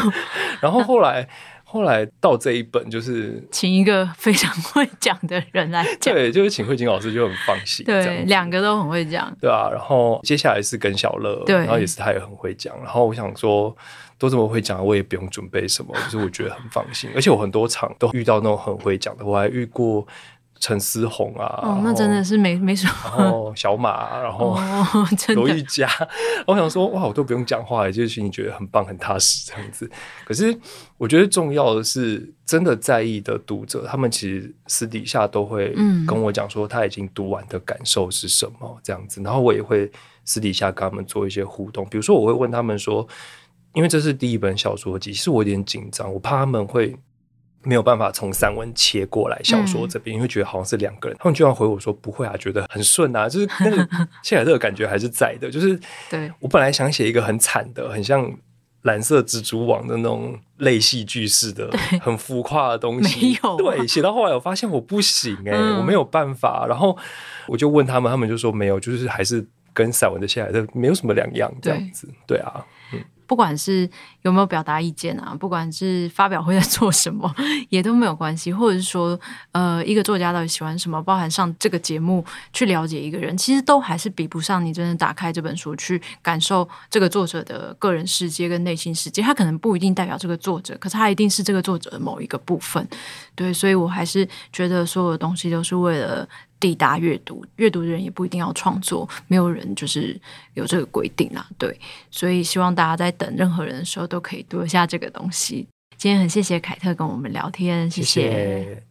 然后后来后来到这一本就是请一个非常会讲的人来讲，对，就是请慧晶老师就很放心。对，两个都很会讲。对啊，然后接下来是耿小乐，对，然后也是他也很会讲。然后我想说。都这么会讲，我也不用准备什么，就是我觉得很放心。而且我很多场都遇到那种很会讲的，我还遇过陈思宏啊，哦，那真的是没没什么。然后小马，然后 罗玉佳，我想说哇，我都不用讲话，就是心里觉得很棒、很踏实这样子。可是我觉得重要的是，真的在意的读者，他们其实私底下都会跟我讲说，他已经读完的感受是什么这样子。然后我也会私底下跟他们做一些互动，比如说我会问他们说。因为这是第一本小说集，其实我有点紧张，我怕他们会没有办法从散文切过来小说这边，因为、嗯、觉得好像是两个人。他们居然回我说不会啊，觉得很顺啊，就是那个 谢凯特的感觉还是在的。就是对我本来想写一个很惨的，很像蓝色蜘蛛网的那种类戏剧式的、很浮夸的东西。没有、啊、对，写到后来我发现我不行哎、欸，嗯、我没有办法。然后我就问他们，他们就说没有，就是还是跟散文的谢海特没有什么两样这样子。对，对啊，嗯。不管是有没有表达意见啊，不管是发表会在做什么，也都没有关系。或者是说，呃，一个作家到底喜欢什么，包含上这个节目去了解一个人，其实都还是比不上你真的打开这本书去感受这个作者的个人世界跟内心世界。他可能不一定代表这个作者，可是他一定是这个作者的某一个部分。对，所以我还是觉得所有的东西都是为了。抵达阅读，阅读的人也不一定要创作，没有人就是有这个规定啊。对，所以希望大家在等任何人的时候都可以读一下这个东西。今天很谢谢凯特跟我们聊天，谢谢。谢谢。